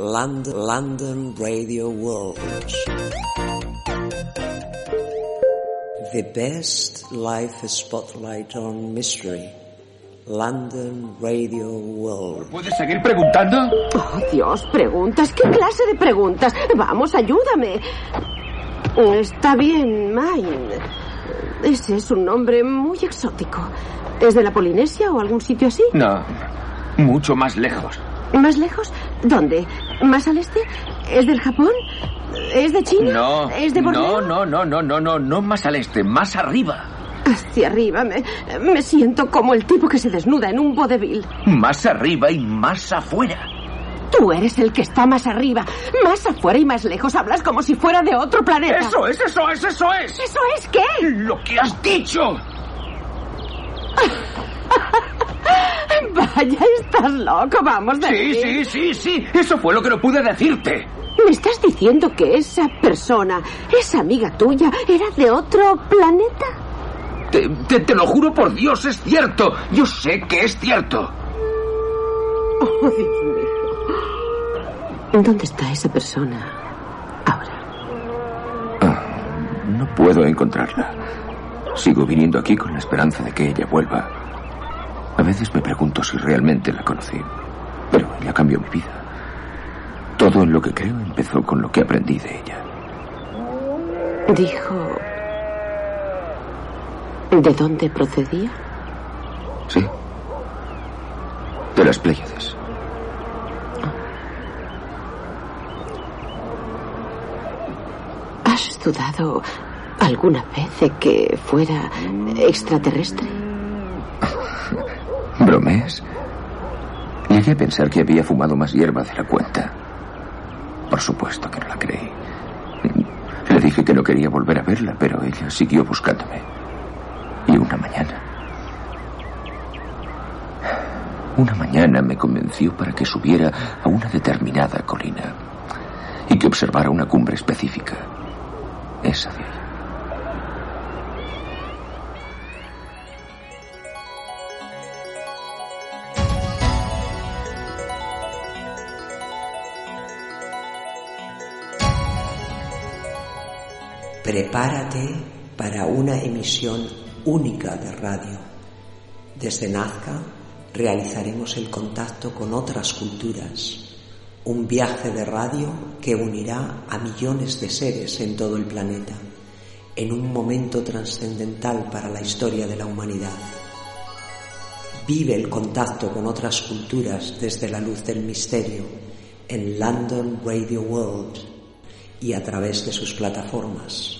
London, London Radio World. The best live spotlight on mystery. London Radio World. ¿Puedes seguir preguntando? Oh, Dios, preguntas. ¿Qué clase de preguntas? Vamos, ayúdame. Está bien, Mine. Ese es un nombre muy exótico. ¿Es de la Polinesia o algún sitio así? No, mucho más lejos. ¿Más lejos? ¿Dónde? ¿Más al este? ¿Es del Japón? ¿Es de China? No. ¿Es de Borneo? No, no, no, no, no, no, no más al este, más arriba. Hacia arriba. Me, me siento como el tipo que se desnuda en un vodevil. Más arriba y más afuera. Tú eres el que está más arriba, más afuera y más lejos. Hablas como si fuera de otro planeta. Eso es, eso es, eso es. ¿Eso es qué? Lo que has dicho. Vaya, estás loco, vamos de Sí, aquí. sí, sí, sí. Eso fue lo que no pude decirte. ¿Me estás diciendo que esa persona, esa amiga tuya, era de otro planeta? Te, te- te lo juro por Dios, es cierto. Yo sé que es cierto. Oh, Dios mío. ¿Dónde está esa persona ahora? No puedo encontrarla. Sigo viniendo aquí con la esperanza de que ella vuelva. A veces me pregunto si realmente la conocí. Pero ella cambió mi vida. Todo en lo que creo empezó con lo que aprendí de ella. Dijo... ¿De dónde procedía? ¿Sí? De las Pléyades. ¿Has dudado alguna vez de que fuera extraterrestre? ¿Bromees? Llegué a pensar que había fumado más hierba de la cuenta. Por supuesto que no la creí. Le dije que no quería volver a verla, pero ella siguió buscándome. Y una mañana... Una mañana me convenció para que subiera a una determinada colina y que observara una cumbre específica. Esa de ahí. Prepárate para una emisión única de radio. Desde Nazca realizaremos el contacto con otras culturas, un viaje de radio que unirá a millones de seres en todo el planeta, en un momento trascendental para la historia de la humanidad. Vive el contacto con otras culturas desde la luz del misterio en London Radio World y a través de sus plataformas.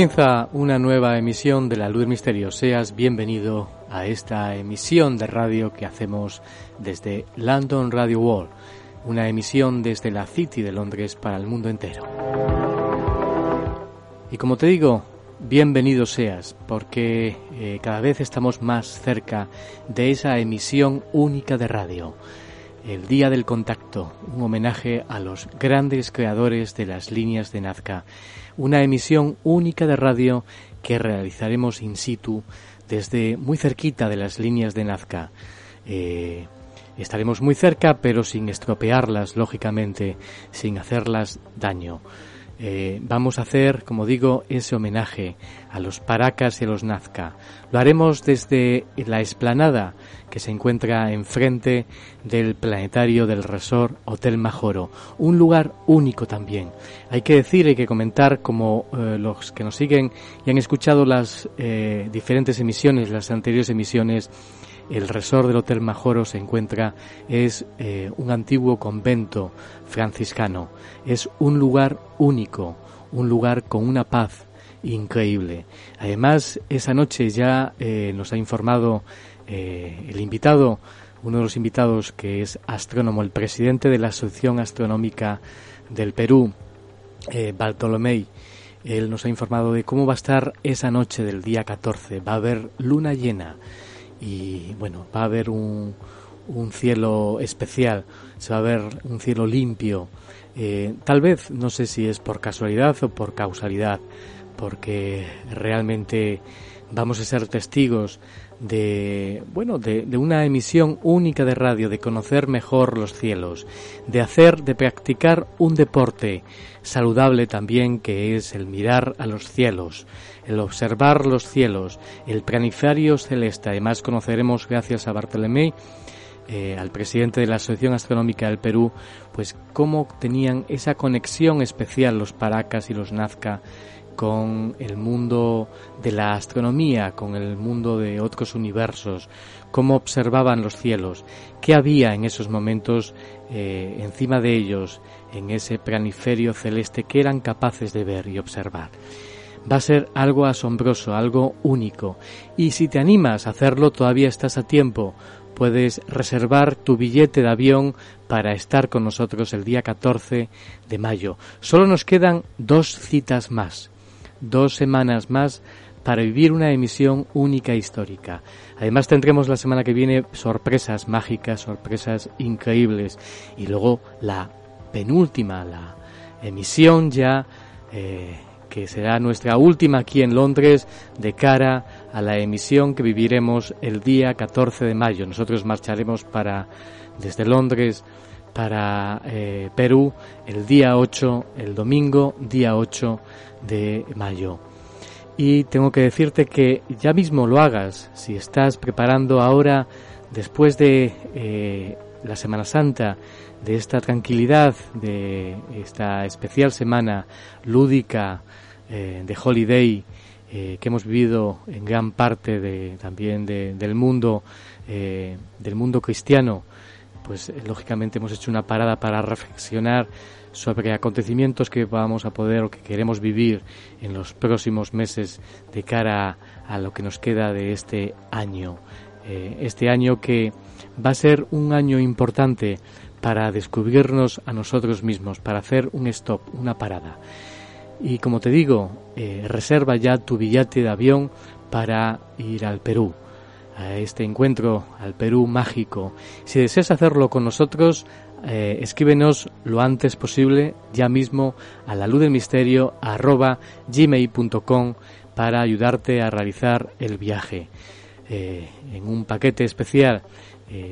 Comienza una nueva emisión de La Luz del Misterio. Seas bienvenido a esta emisión de radio que hacemos desde London Radio World, una emisión desde la City de Londres para el mundo entero. Y como te digo, bienvenido seas, porque eh, cada vez estamos más cerca de esa emisión única de radio. El Día del Contacto, un homenaje a los grandes creadores de las líneas de Nazca una emisión única de radio que realizaremos in situ desde muy cerquita de las líneas de Nazca. Eh, estaremos muy cerca, pero sin estropearlas, lógicamente, sin hacerlas daño. Eh, vamos a hacer, como digo, ese homenaje a los Paracas y a los Nazca. Lo haremos desde la explanada que se encuentra enfrente del planetario del resort Hotel Majoro, un lugar único también. Hay que decir, hay que comentar, como eh, los que nos siguen y han escuchado las eh, diferentes emisiones, las anteriores emisiones, el resort del Hotel Majoro se encuentra, es eh, un antiguo convento franciscano. Es un lugar único, un lugar con una paz increíble. Además, esa noche ya eh, nos ha informado eh, el invitado, uno de los invitados que es astrónomo, el presidente de la Asociación Astronómica del Perú, Bartolomé. Él nos ha informado de cómo va a estar esa noche del día 14. Va a haber luna llena y bueno, va a haber un, un cielo especial, se va a ver un cielo limpio. Eh, tal vez, no sé si es por casualidad o por causalidad, porque realmente vamos a ser testigos de bueno de, de, una emisión única de radio de conocer mejor los cielos de hacer de practicar un deporte saludable también que es el mirar a los cielos el observar los cielos, el planifario celeste. Además conoceremos, gracias a Bartolomé, eh, al presidente de la Asociación Astronómica del Perú, pues cómo tenían esa conexión especial los Paracas y los Nazca con el mundo de la astronomía, con el mundo de otros universos, cómo observaban los cielos, qué había en esos momentos eh, encima de ellos, en ese planiferio celeste que eran capaces de ver y observar va a ser algo asombroso, algo único. Y si te animas a hacerlo, todavía estás a tiempo. Puedes reservar tu billete de avión para estar con nosotros el día 14 de mayo. Solo nos quedan dos citas más, dos semanas más para vivir una emisión única e histórica. Además tendremos la semana que viene sorpresas mágicas, sorpresas increíbles y luego la penúltima, la emisión ya eh, que será nuestra última aquí en Londres de cara a la emisión que viviremos el día 14 de mayo. Nosotros marcharemos para desde Londres para eh, Perú el día 8, el domingo día 8 de mayo. Y tengo que decirte que ya mismo lo hagas, si estás preparando ahora, después de eh, la Semana Santa, de esta tranquilidad, de esta especial semana lúdica eh, de holiday eh, que hemos vivido en gran parte de, también del mundo del mundo cristiano pues lógicamente hemos hecho una parada para reflexionar sobre acontecimientos que vamos a poder o que queremos vivir en los próximos meses de cara a lo que nos queda de este año este año que va a ser un año importante para descubrirnos a nosotros mismos, para hacer un stop, una parada. Y como te digo, eh, reserva ya tu billete de avión para ir al Perú, a este encuentro al Perú mágico. Si deseas hacerlo con nosotros, eh, escríbenos lo antes posible, ya mismo, a la luz del misterio arroba gmail.com para ayudarte a realizar el viaje. Eh, en un paquete especial,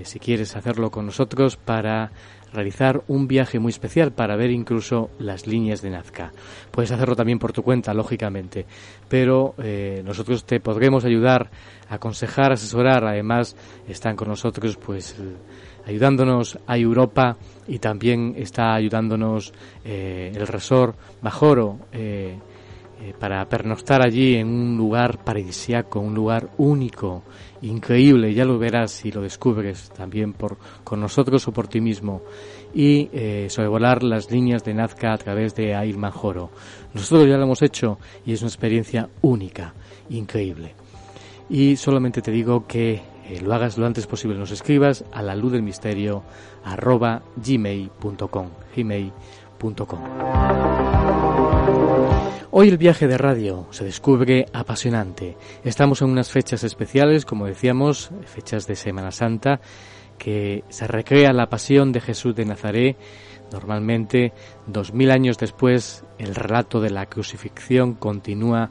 si quieres hacerlo con nosotros, para realizar un viaje muy especial para ver incluso las líneas de Nazca. Puedes hacerlo también por tu cuenta, lógicamente, pero eh, nosotros te podremos ayudar, aconsejar, asesorar. Además, están con nosotros, pues, ayudándonos a Europa y también está ayudándonos eh, el resort Majoro. Eh, eh, para pernoctar allí en un lugar paradisiaco, un lugar único, increíble, ya lo verás si lo descubres también por, con nosotros o por ti mismo, y eh, sobrevolar las líneas de Nazca a través de Air Manjoro. Nosotros ya lo hemos hecho y es una experiencia única, increíble. Y solamente te digo que eh, lo hagas lo antes posible, nos escribas a la luz del misterio arroba gmail.com Hoy el viaje de radio se descubre apasionante. Estamos en unas fechas especiales, como decíamos, fechas de Semana Santa, que se recrea la pasión de Jesús de Nazaret. Normalmente, dos mil años después, el relato de la crucifixión continúa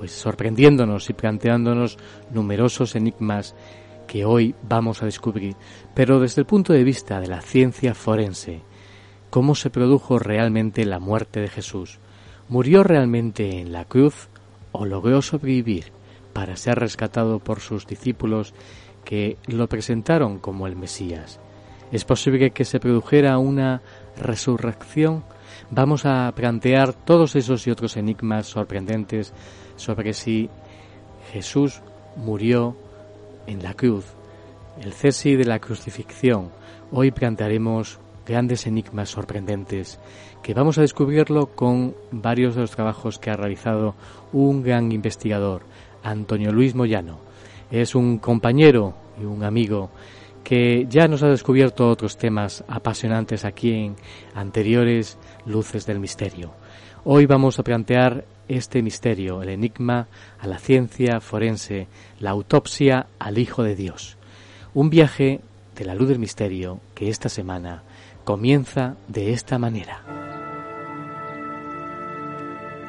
pues sorprendiéndonos y planteándonos numerosos enigmas que hoy vamos a descubrir, pero desde el punto de vista de la ciencia forense, cómo se produjo realmente la muerte de Jesús. ¿Murió realmente en la cruz o logró sobrevivir para ser rescatado por sus discípulos que lo presentaron como el Mesías? ¿Es posible que se produjera una resurrección? Vamos a plantear todos esos y otros enigmas sorprendentes sobre si Jesús murió en la cruz, el cesi de la crucifixión. Hoy plantearemos grandes enigmas sorprendentes que vamos a descubrirlo con varios de los trabajos que ha realizado un gran investigador, Antonio Luis Moyano. Es un compañero y un amigo que ya nos ha descubierto otros temas apasionantes aquí en anteriores Luces del Misterio. Hoy vamos a plantear este misterio, el enigma a la ciencia forense, la autopsia al Hijo de Dios. Un viaje de la luz del misterio que esta semana comienza de esta manera.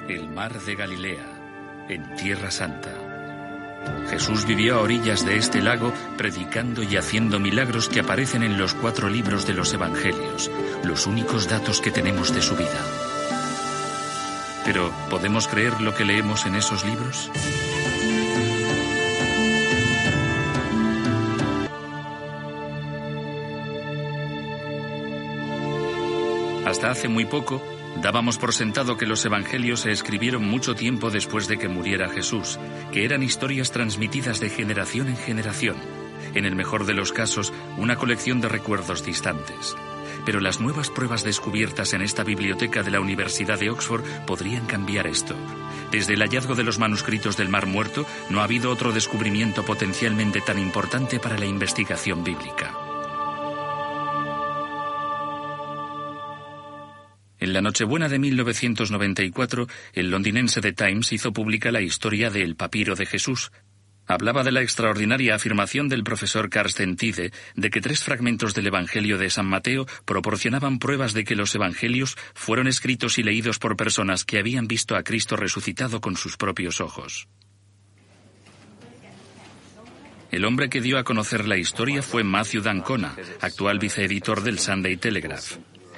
El mar de Galilea, en Tierra Santa. Jesús vivió a orillas de este lago predicando y haciendo milagros que aparecen en los cuatro libros de los Evangelios, los únicos datos que tenemos de su vida. Pero, ¿podemos creer lo que leemos en esos libros? Hasta hace muy poco, dábamos por sentado que los evangelios se escribieron mucho tiempo después de que muriera Jesús, que eran historias transmitidas de generación en generación, en el mejor de los casos, una colección de recuerdos distantes. Pero las nuevas pruebas descubiertas en esta biblioteca de la Universidad de Oxford podrían cambiar esto. Desde el hallazgo de los manuscritos del Mar Muerto, no ha habido otro descubrimiento potencialmente tan importante para la investigación bíblica. En la Nochebuena de 1994, el londinense The Times hizo pública la historia del papiro de Jesús. Hablaba de la extraordinaria afirmación del profesor Carsten Tide de que tres fragmentos del Evangelio de San Mateo proporcionaban pruebas de que los Evangelios fueron escritos y leídos por personas que habían visto a Cristo resucitado con sus propios ojos. El hombre que dio a conocer la historia fue Matthew Dancona, actual viceeditor del Sunday Telegraph.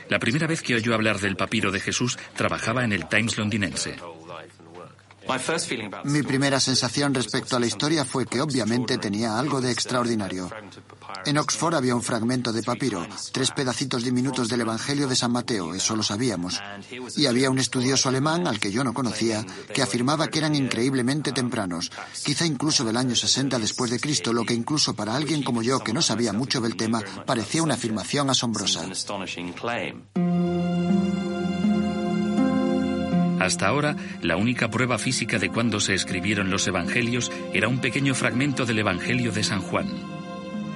La primera vez que oyó hablar del papiro de Jesús trabajaba en el Times londinense. Mi primera sensación respecto a la historia fue que obviamente tenía algo de extraordinario. En Oxford había un fragmento de papiro, tres pedacitos diminutos del Evangelio de San Mateo, eso lo sabíamos. Y había un estudioso alemán, al que yo no conocía, que afirmaba que eran increíblemente tempranos, quizá incluso del año 60 después de Cristo, lo que incluso para alguien como yo, que no sabía mucho del tema, parecía una afirmación asombrosa. Hasta ahora, la única prueba física de cuándo se escribieron los Evangelios era un pequeño fragmento del Evangelio de San Juan.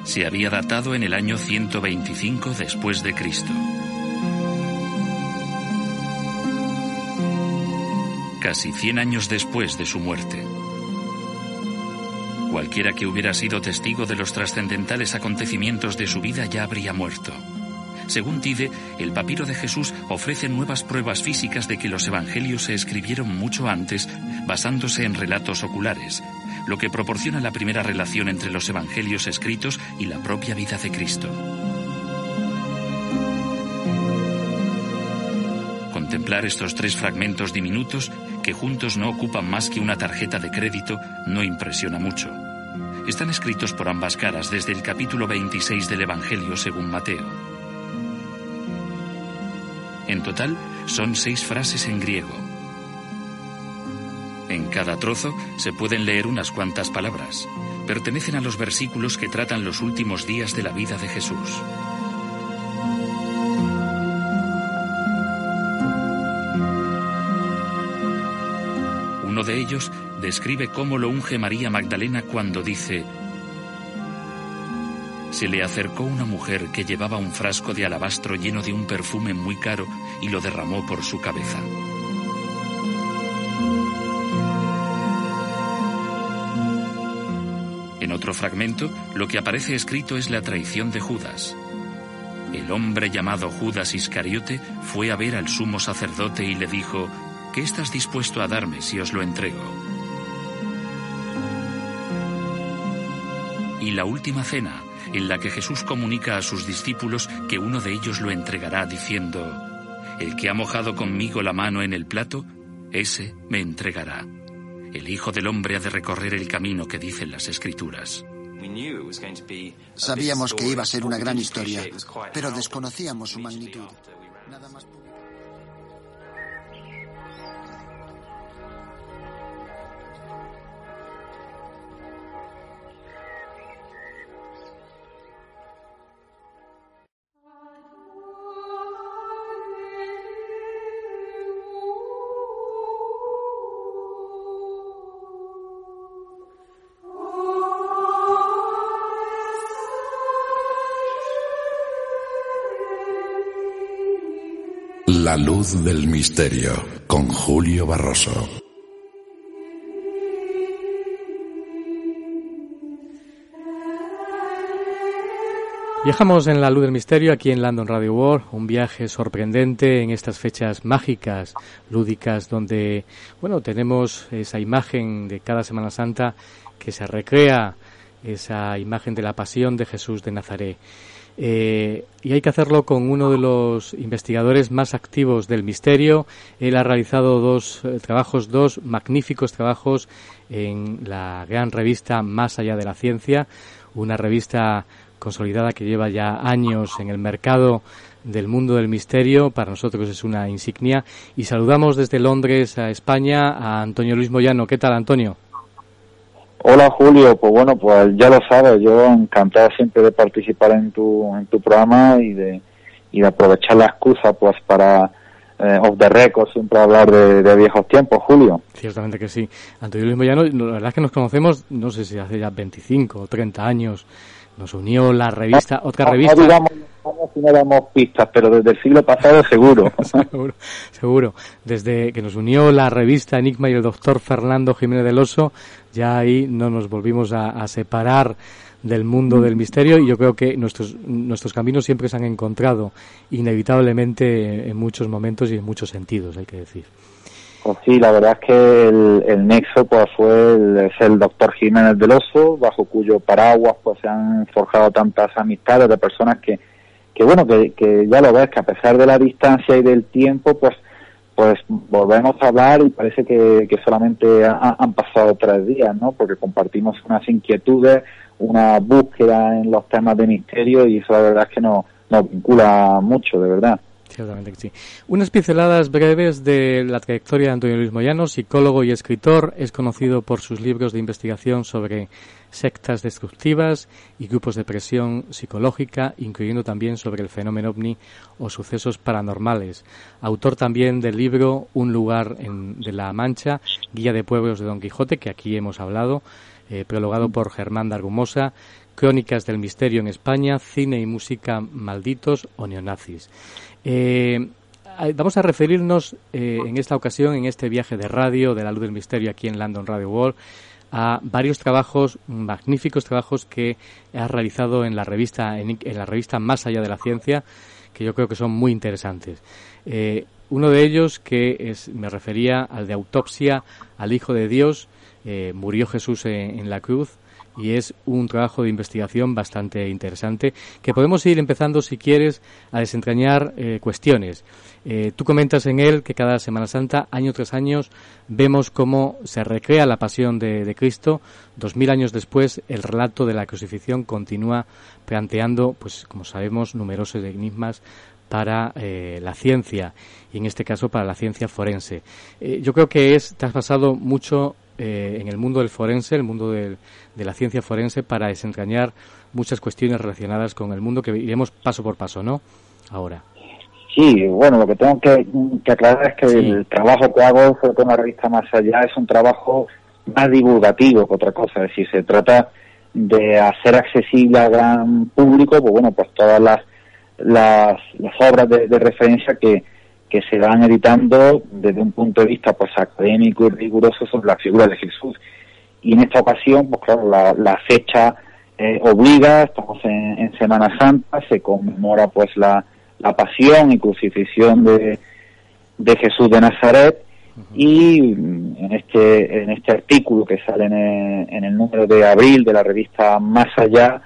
Se había datado en el año 125 después de Cristo. Casi 100 años después de su muerte. Cualquiera que hubiera sido testigo de los trascendentales acontecimientos de su vida ya habría muerto. Según Tide, el papiro de Jesús ofrece nuevas pruebas físicas de que los evangelios se escribieron mucho antes, basándose en relatos oculares, lo que proporciona la primera relación entre los evangelios escritos y la propia vida de Cristo. Contemplar estos tres fragmentos diminutos, que juntos no ocupan más que una tarjeta de crédito, no impresiona mucho. Están escritos por ambas caras desde el capítulo 26 del Evangelio según Mateo. En total, son seis frases en griego. En cada trozo se pueden leer unas cuantas palabras. Pertenecen a los versículos que tratan los últimos días de la vida de Jesús. Uno de ellos describe cómo lo unge María Magdalena cuando dice, se le acercó una mujer que llevaba un frasco de alabastro lleno de un perfume muy caro y lo derramó por su cabeza. En otro fragmento, lo que aparece escrito es la traición de Judas. El hombre llamado Judas Iscariote fue a ver al sumo sacerdote y le dijo, ¿qué estás dispuesto a darme si os lo entrego? Y la última cena, en la que Jesús comunica a sus discípulos que uno de ellos lo entregará diciendo, El que ha mojado conmigo la mano en el plato, ese me entregará. El Hijo del Hombre ha de recorrer el camino que dicen las Escrituras. Sabíamos que iba a ser una gran historia, pero desconocíamos su magnitud. La luz del misterio con Julio Barroso. Viajamos en la luz del misterio aquí en London Radio World, un viaje sorprendente en estas fechas mágicas, lúdicas, donde, bueno, tenemos esa imagen de cada Semana Santa que se recrea, esa imagen de la pasión de Jesús de Nazaret. Eh, y hay que hacerlo con uno de los investigadores más activos del misterio. Él ha realizado dos eh, trabajos, dos magníficos trabajos en la gran revista Más allá de la ciencia, una revista consolidada que lleva ya años en el mercado del mundo del misterio. Para nosotros es una insignia. Y saludamos desde Londres a España a Antonio Luis Moyano. ¿Qué tal, Antonio? Hola Julio, pues bueno, pues ya lo sabes, yo encantado siempre de participar en tu, en tu programa y de, y de aprovechar la excusa pues para eh, off the record siempre hablar de, viejos tiempos, Julio. Ciertamente que sí. Antonio Luis Moyano, la verdad es que nos conocemos, no sé si hace ya 25 o 30 años, nos unió la revista, otra revista. No digamos si no damos pistas, pero desde el siglo pasado seguro. seguro. Seguro. Desde que nos unió la revista Enigma y el doctor Fernando Jiménez del Oso, ya ahí no nos volvimos a, separar del mundo del misterio y yo creo que nuestros, nuestros caminos siempre se han encontrado inevitablemente en muchos momentos y en muchos sentidos, hay que decir. Pues sí, la verdad es que el, nexo pues fue el, es el doctor Jiménez del Oso, bajo cuyo paraguas pues se han forjado tantas amistades de personas que, que bueno, que, que ya lo ves, que a pesar de la distancia y del tiempo, pues pues volvemos a hablar y parece que, solamente han pasado tres días, ¿no? Porque compartimos unas inquietudes, una búsqueda en los temas de misterio y eso la verdad es que nos, nos vincula mucho, de verdad. Sí. Unas pinceladas breves de la trayectoria de Antonio Luis Moyano, psicólogo y escritor, es conocido por sus libros de investigación sobre sectas destructivas y grupos de presión psicológica, incluyendo también sobre el fenómeno ovni o sucesos paranormales. Autor también del libro Un lugar en, de la Mancha, Guía de Pueblos de Don Quijote, que aquí hemos hablado, eh, prologado por Germán Dargumosa, Crónicas del Misterio en España, Cine y Música Malditos o Neonazis. Eh, vamos a referirnos eh, en esta ocasión, en este viaje de radio de la luz del misterio aquí en London Radio World, a varios trabajos, magníficos trabajos que ha realizado en la revista, en, la revista Más allá de la ciencia, que yo creo que son muy interesantes. Eh, uno de ellos que es, me refería al de autopsia al Hijo de Dios, murió Jesús en, la cruz, y es un trabajo de investigación bastante interesante que podemos ir empezando, si quieres, a desentrañar eh, cuestiones. Eh, tú comentas en él que cada Semana Santa, año tras año, vemos cómo se recrea la pasión de, Cristo. Dos mil años después, el relato de la crucifixión continúa planteando, pues como sabemos, numerosos enigmas para eh, la ciencia y en este caso para la ciencia forense. Eh, yo creo que es, te has pasado mucho eh, en el mundo del forense, el mundo de la ciencia forense, para desentrañar muchas cuestiones relacionadas con el mundo que iremos paso por paso, ¿no? Ahora. Sí, bueno, lo que tengo que, aclarar es que el trabajo que hago con la revista Más Allá es un trabajo más divulgativo que otra cosa, es decir, se trata de hacer accesible al gran público, pues bueno, pues todas las, las, obras de, referencia que, que se van editando desde un punto de vista pues académico y riguroso sobre la figura de Jesús. Y en esta ocasión, pues claro, la, la fecha eh, obliga, estamos en, Semana Santa, se conmemora pues la, la pasión y crucifixión de, de Jesús de Nazaret y en este en este artículo que sale en el, número de abril de la revista Más Allá,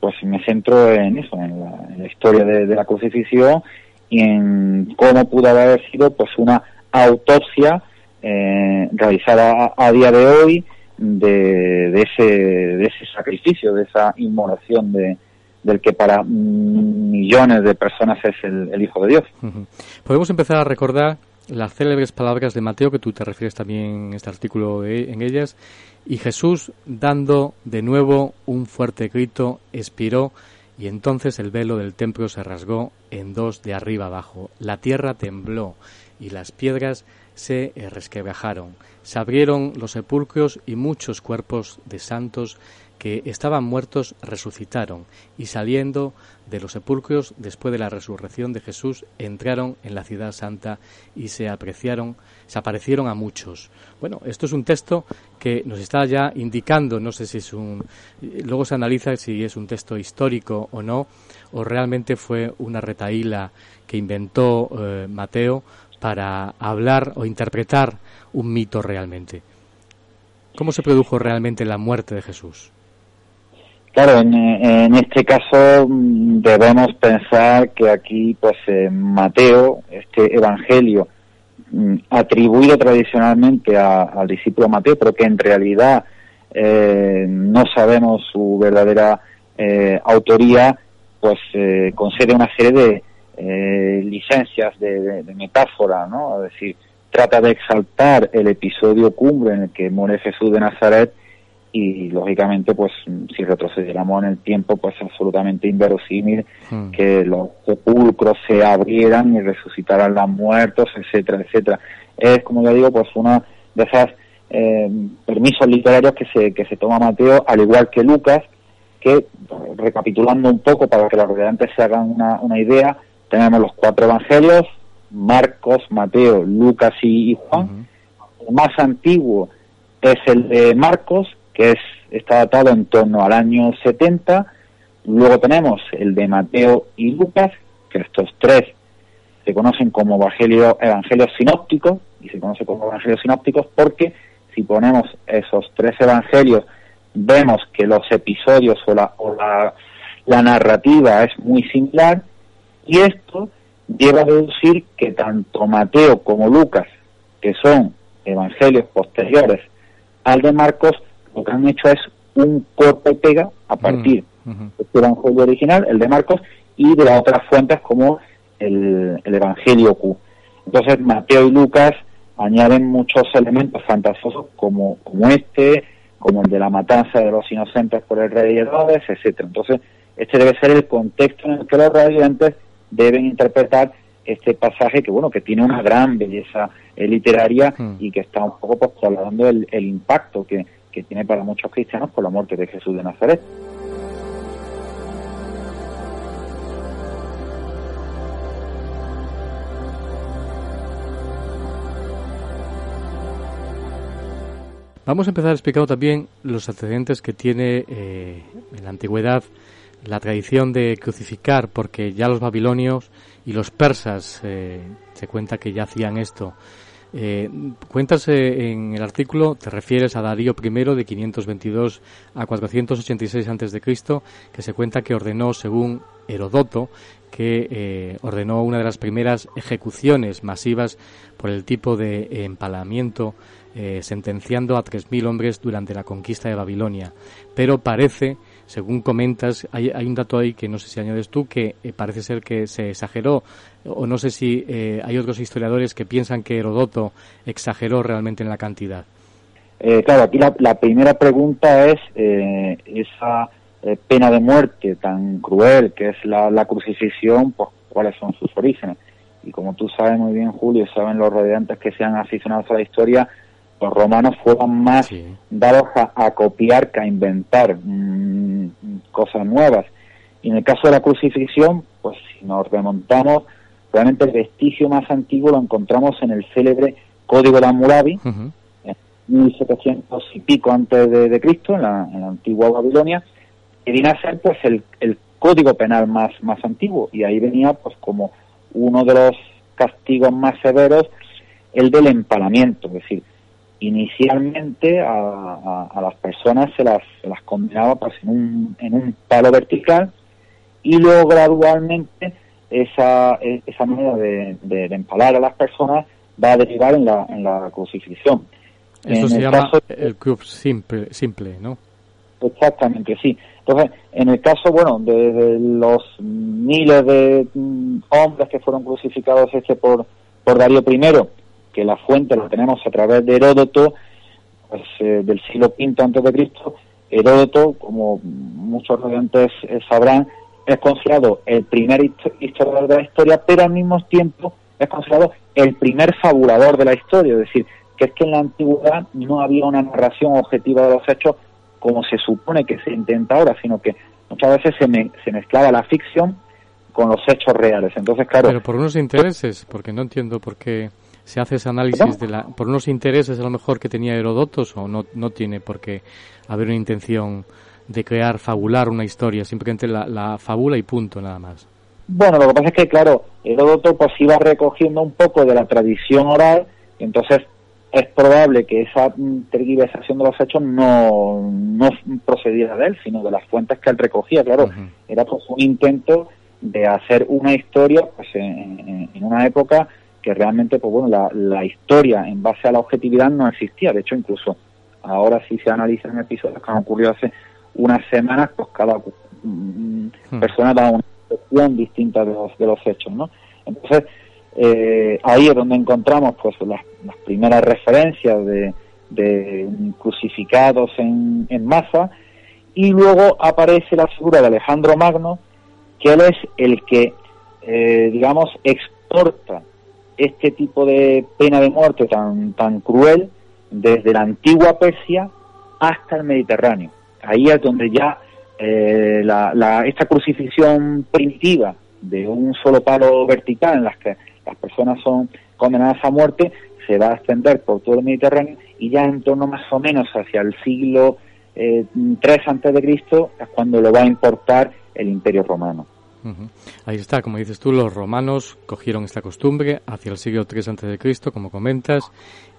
pues me centro en eso, en la, historia de, la crucifixión y en cómo pudo haber sido pues una autopsia eh, realizada a, día de hoy de, de, ese, de ese sacrificio, de esa inmolación de, del que para millones de personas es el, Hijo de Dios. Podemos empezar a recordar las célebres palabras de Mateo, que tú te refieres también en este artículo en ellas, y Jesús, dando de nuevo un fuerte grito, expiró, y entonces el velo del templo se rasgó en dos de arriba abajo. La tierra tembló, y las piedras se resquebrajaron. Se abrieron los sepulcros y muchos cuerpos de santos que estaban muertos resucitaron y saliendo de los sepulcros después de la resurrección de Jesús entraron en la ciudad santa y se apreciaron, se aparecieron a muchos. Bueno, esto es un texto que nos está ya indicando, no sé si es un luego se analiza si es un texto histórico o no o realmente fue una retaíla que inventó eh, Mateo para hablar o interpretar un mito realmente. ¿Cómo se produjo realmente la muerte de Jesús? Claro, en, este caso mm, debemos pensar que aquí, pues, Mateo, este evangelio mm, atribuido tradicionalmente al discípulo Mateo, pero que en realidad eh, no sabemos su verdadera eh, autoría, pues eh, concede una serie de licencias de, de, metáfora, ¿no? Es decir, trata de exaltar el episodio cumbre en el que muere Jesús de Nazaret y lógicamente pues si retrocediéramos en el tiempo pues absolutamente inverosímil hmm. que los sepulcros se abrieran y resucitaran los muertos etcétera etcétera. Es como ya digo pues uno de esos eh, permisos literarios que se que se toma Mateo al igual que Lucas que recapitulando un poco para que los residentes se hagan una, una idea tenemos los cuatro evangelios Marcos Mateo Lucas y, Juan. El más antiguo es el de Marcos que es, está datado en torno al año 70. Luego tenemos el de Mateo y Lucas, que estos tres se conocen como evangelios sinópticos, y se conocen como evangelios sinópticos porque si ponemos esos tres evangelios, vemos que los episodios o la, o la, la narrativa es muy similar, y esto lleva a deducir que tanto Mateo como Lucas, que son evangelios posteriores al de Marcos, lo que han hecho es un corte y pega a partir mm, del este Evangelio original, el de Marcos, y de las otras fuentes como el, Evangelio Q. Entonces Mateo y Lucas añaden muchos elementos fantasiosos como, como este, como el de la matanza de los inocentes por el rey Herodes, etcétera. Entonces, este debe ser el contexto en el que los radiantes deben interpretar este pasaje que bueno que tiene una gran belleza eh, literaria mm. y que está un poco pues trasladando el, el impacto que, que tiene para muchos cristianos por la muerte de Jesús de Nazaret. Vamos a empezar explicando también los antecedentes que tiene eh, en la antigüedad la tradición de crucificar, porque ya los babilonios y los persas eh, se cuenta que ya hacían esto eh, cuentas eh, en el artículo, te refieres a Darío I de 522 a 486 a.C., que se cuenta que ordenó, según Herodoto, que eh, ordenó una de las primeras ejecuciones masivas por el tipo de empalamiento, sentenciando a 3.000 hombres durante la conquista de Babilonia. Pero parece según comentas, hay, hay, un dato ahí que no sé si añades tú, que eh, parece ser que se exageró, o no sé si eh, hay otros historiadores que piensan que Herodoto exageró realmente en la cantidad. Eh, claro, aquí la, primera pregunta es esa pena de muerte tan cruel que es la, la, crucifixión, pues cuáles son sus orígenes. Y como tú sabes muy bien, Julio, saben los rodeantes que sean aficionados a la historia, los romanos fueron más dados a, copiar que a inventar mm, cosas nuevas. Y en el caso de la crucifixión, pues si nos remontamos, realmente el vestigio más antiguo lo encontramos en el célebre Código de Hammurabi, en 1700 y pico antes de, Cristo, en la, antigua Babilonia, que viene a ser pues el, el código penal más, más antiguo. Y ahí venía pues como uno de los castigos más severos el del empalamiento, es decir, inicialmente a, las personas se las, las condenaba pues, en, un, en un palo vertical y luego gradualmente esa, esa manera de, de, empalar a las personas va a derivar en la, en la crucifixión. Eso se llama el club simple, simple, ¿no? Exactamente, sí. Entonces, en el caso, bueno, de, los miles de mm, hombres que fueron crucificados este por, por Darío I, que la fuente la tenemos a través de Heródoto, pues, eh, del siglo V antes de Cristo. Heródoto, como muchos radiantes eh, sabrán, es considerado el primer historiador de la historia, pero al mismo tiempo es considerado el primer fabulador de la historia, es decir, que es que en la antigüedad no había una narración objetiva de los hechos como se supone que se intenta ahora, sino que muchas veces se, se mezclaba la ficción con los hechos reales. Entonces, claro. Pero por unos intereses, porque no entiendo por qué se hace ese análisis de la, por unos intereses a lo mejor que tenía Herodotos o no, no tiene por qué haber una intención de crear, fabular una historia, simplemente la, la fabula y punto, nada más. Bueno, lo que pasa es que, claro, Heródoto pues iba recogiendo un poco de la tradición oral, entonces es probable que esa tergiversación de los hechos no, no procediera de él, sino de las fuentes que él recogía, claro, era pues un intento de hacer una historia pues en una época que realmente, pues bueno, la, la, historia en base a la objetividad no existía. De hecho, incluso ahora sí se analizan episodios que han ocurrido hace unas semanas, pues cada mm, hmm. persona da una percepción distinta de los, de los hechos, ¿no? Entonces, eh, ahí es donde encontramos pues las, las primeras referencias de, de crucificados en, en masa y luego aparece la figura de Alejandro Magno, que él es el que, eh, digamos, exporta este tipo de pena de muerte tan, tan cruel desde la antigua Persia hasta el Mediterráneo. Ahí es donde ya eh, la, esta crucifixión primitiva de un solo palo vertical en las que las personas son condenadas a muerte se va a extender por todo el Mediterráneo y ya en torno más o menos hacia el siglo eh, 3 antes de Cristo es cuando lo va a importar el Imperio Romano. Ahí está, como dices tú, los romanos cogieron esta costumbre hacia el siglo III a.C., como comentas,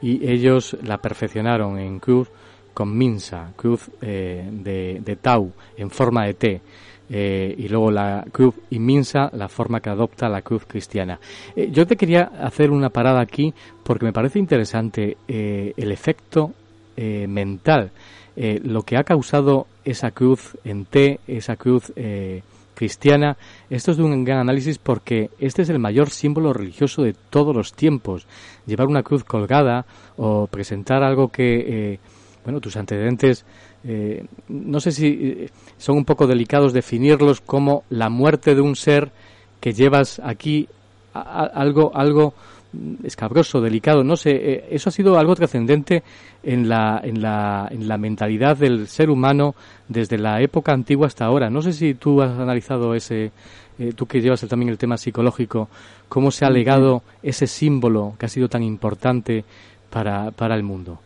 y ellos la perfeccionaron en cruz con minsa, cruz eh, de, tau, en forma de T. Eh, y luego la cruz inmensa, la forma que adopta la cruz cristiana. Eh, yo te quería hacer una parada aquí porque me parece interesante el efecto mental, lo que ha causado esa cruz en T, esa cruz cristiana, esto es de un gran análisis porque este es el mayor símbolo religioso de todos los tiempos. Llevar una cruz colgada o presentar algo que, eh, bueno, tus antecedentes, eh, no sé si eh, son un poco delicados definirlos como la muerte de un ser que llevas aquí, algo, algo escabroso, delicado, no sé, eh, eso ha sido algo trascendente en la, en, la, en la mentalidad del ser humano desde la época antigua hasta ahora. No sé si tú has analizado ese, eh, tú que llevas también el tema psicológico, cómo se ha legado ese símbolo que ha sido tan importante para, para el mundo.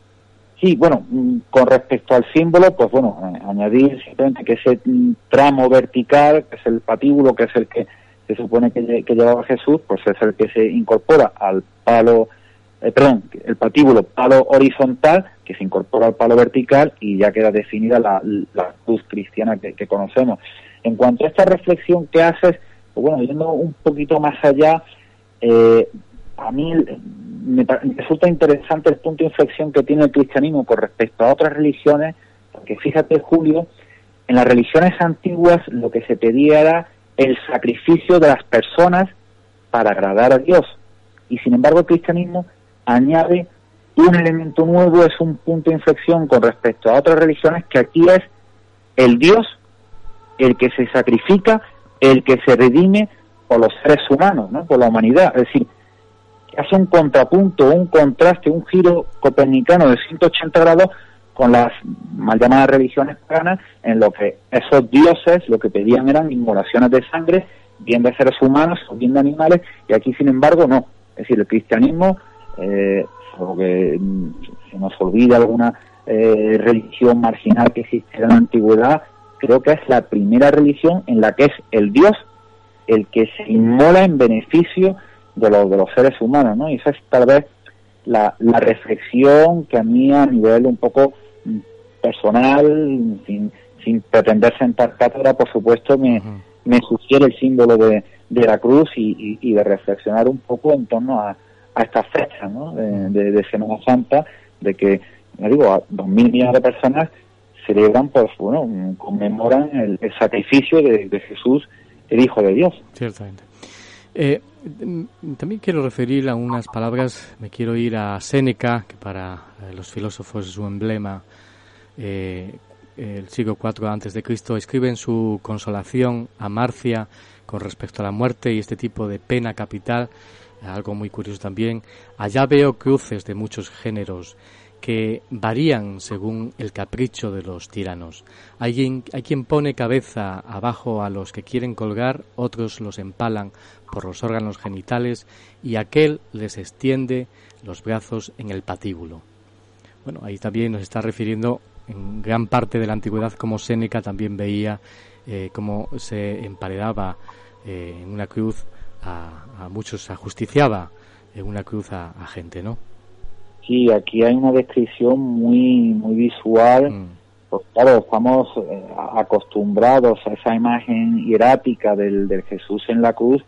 Sí, bueno, mm, con respecto al símbolo, pues bueno, añadir simplemente que ese mm, tramo vertical, que es el patíbulo, que es el que se supone que, que llevaba Jesús, pues es el que se incorpora al palo, eh, perdón, el patíbulo palo horizontal, que se incorpora al palo vertical y ya queda definida la, cruz cristiana que, conocemos. En cuanto a esta reflexión que haces, pues bueno, yendo un poquito más allá, eh, a mí me, resulta interesante el punto de inflexión que tiene el cristianismo con respecto a otras religiones, porque fíjate, Julio, en las religiones antiguas lo que se pedía era el sacrificio de las personas para agradar a Dios. Y sin embargo el cristianismo añade un elemento nuevo, es un punto de inflexión con respecto a otras religiones, que aquí es el Dios el que se sacrifica, el que se redime por los seres humanos, ¿no? por la humanidad. Es decir, hace un contrapunto, un contraste, un giro copernicano de 180 grados con las mal llamadas religiones paganas, en lo que esos dioses lo que pedían eran inmolaciones de sangre, bien de seres humanos o bien de animales, y aquí sin embargo no. Es decir, el cristianismo, eh, que mm, se nos olvida alguna eh, religión marginal que existiera en la antigüedad, creo que es la primera religión en la que es el Dios el que se inmola en beneficio de los, de los seres humanos, ¿no? Y esa es tal vez la, la reflexión que a mí a nivel un poco mm, personal, sin, sin pretender sentar cátedra, por supuesto, me, me sugiere el símbolo de, de la cruz y, y, de reflexionar un poco en torno a, a esta fecha, ¿no? De, de, Semana Santa, de que, me digo, a dos mil millones de personas celebran, pues bueno, conmemoran el, sacrificio de, Jesús, el Hijo de Dios. Ciertamente. Eh, también quiero referir a unas palabras, me quiero ir a Séneca, que para eh, los filósofos es su emblema, eh, el siglo IV antes de Cristo, escribe en su consolación a Marcia con respecto a la muerte y este tipo de pena capital, algo muy curioso también. Allá veo cruces de muchos géneros que varían según el capricho de los tiranos. Hay quien, hay quien pone cabeza abajo a los que quieren colgar, otros los empalan por los órganos genitales y aquel les extiende los brazos en el patíbulo. Bueno, ahí también nos está refiriendo en gran parte de la antigüedad como Séneca también veía eh, cómo se emparedaba eh, en una cruz a, muchos, ajusticiaba en una cruz a gente, ¿no? Sí, aquí hay una descripción muy, muy visual. Mm. Pues, claro, estamos eh, acostumbrados a esa imagen hierática del, del Jesús en la cruz,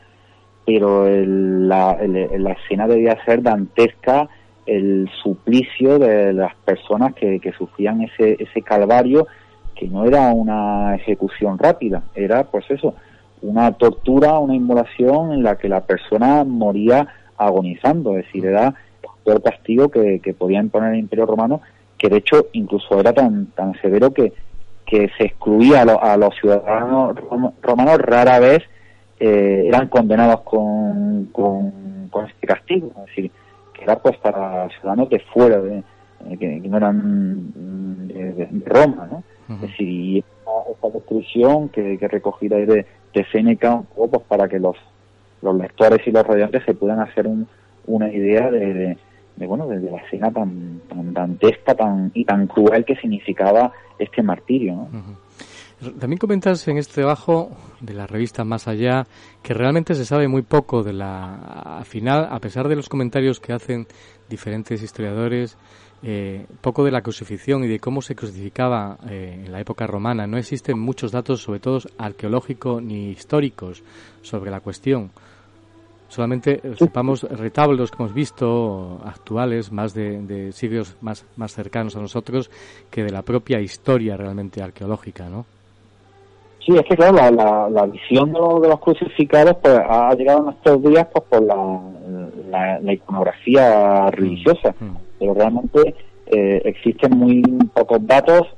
pero la, la escena debía ser dantesca el suplicio de las personas que, que sufrían ese, ese calvario, que no era una ejecución rápida, era pues eso, una tortura, una inmolación en la que la persona moría agonizando, es decir, era peor castigo que, que podía imponer el Imperio Romano, que de hecho incluso era tan, tan severo que, que se excluía a, los ciudadanos romanos, rara vez eh, eran condenados con, con, este castigo, es decir, que era pues para ciudadanos de fuera, de, eh, que, no eran de, Roma, ¿no? Es decir, y esta, descripción que, que recogida ahí de, de Seneca un poco pues para que los, los lectores y los radiantes se puedan hacer un, una idea de, de bueno, desde la escena tan, tan dantesca tan, y tan cruel que significaba este martirio. También comentas en este trabajo de la revista Más Allá que realmente se sabe muy poco de la. Al final, a pesar de los comentarios que hacen diferentes historiadores, eh, poco de la crucifixión y de cómo se crucificaba eh, en la época romana. No existen muchos datos, sobre todo arqueológicos ni históricos, sobre la cuestión. Solamente sepamos retablos que hemos visto actuales, más de, siglos más, más cercanos a nosotros, que de la propia historia realmente arqueológica, ¿no? Sí, es que claro, la, la, visión de los, crucificados pues ha llegado en nuestros días pues por la, la, iconografía religiosa, mm, mm. pero realmente eh, existen muy pocos datos,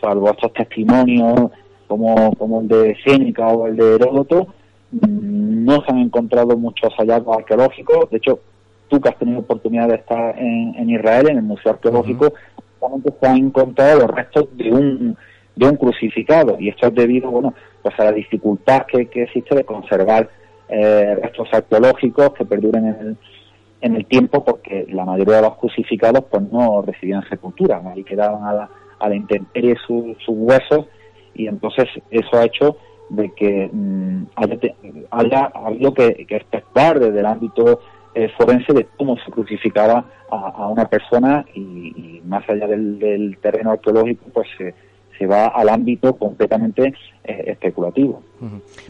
salvo estos testimonios como, como el de Cénica o el de Heródoto, no se han encontrado muchos hallazgos arqueológicos. De hecho, tú que has tenido oportunidad de estar en, Israel, en el Museo Arqueológico, se han encontrado los restos de un, de un crucificado. Y esto es debido, bueno, pues a la dificultad que, existe de conservar eh, restos arqueológicos que perduren en el, en el tiempo, porque la mayoría de los crucificados pues no recibían sepultura, ahí quedaban a la, a la intemperie sus huesos, y entonces eso ha hecho de que mm, haya, habido que, que desde el ámbito eh, forense de cómo se crucificaba a, una persona y, más allá del, terreno arqueológico pues se, se va al ámbito completamente eh, especulativo.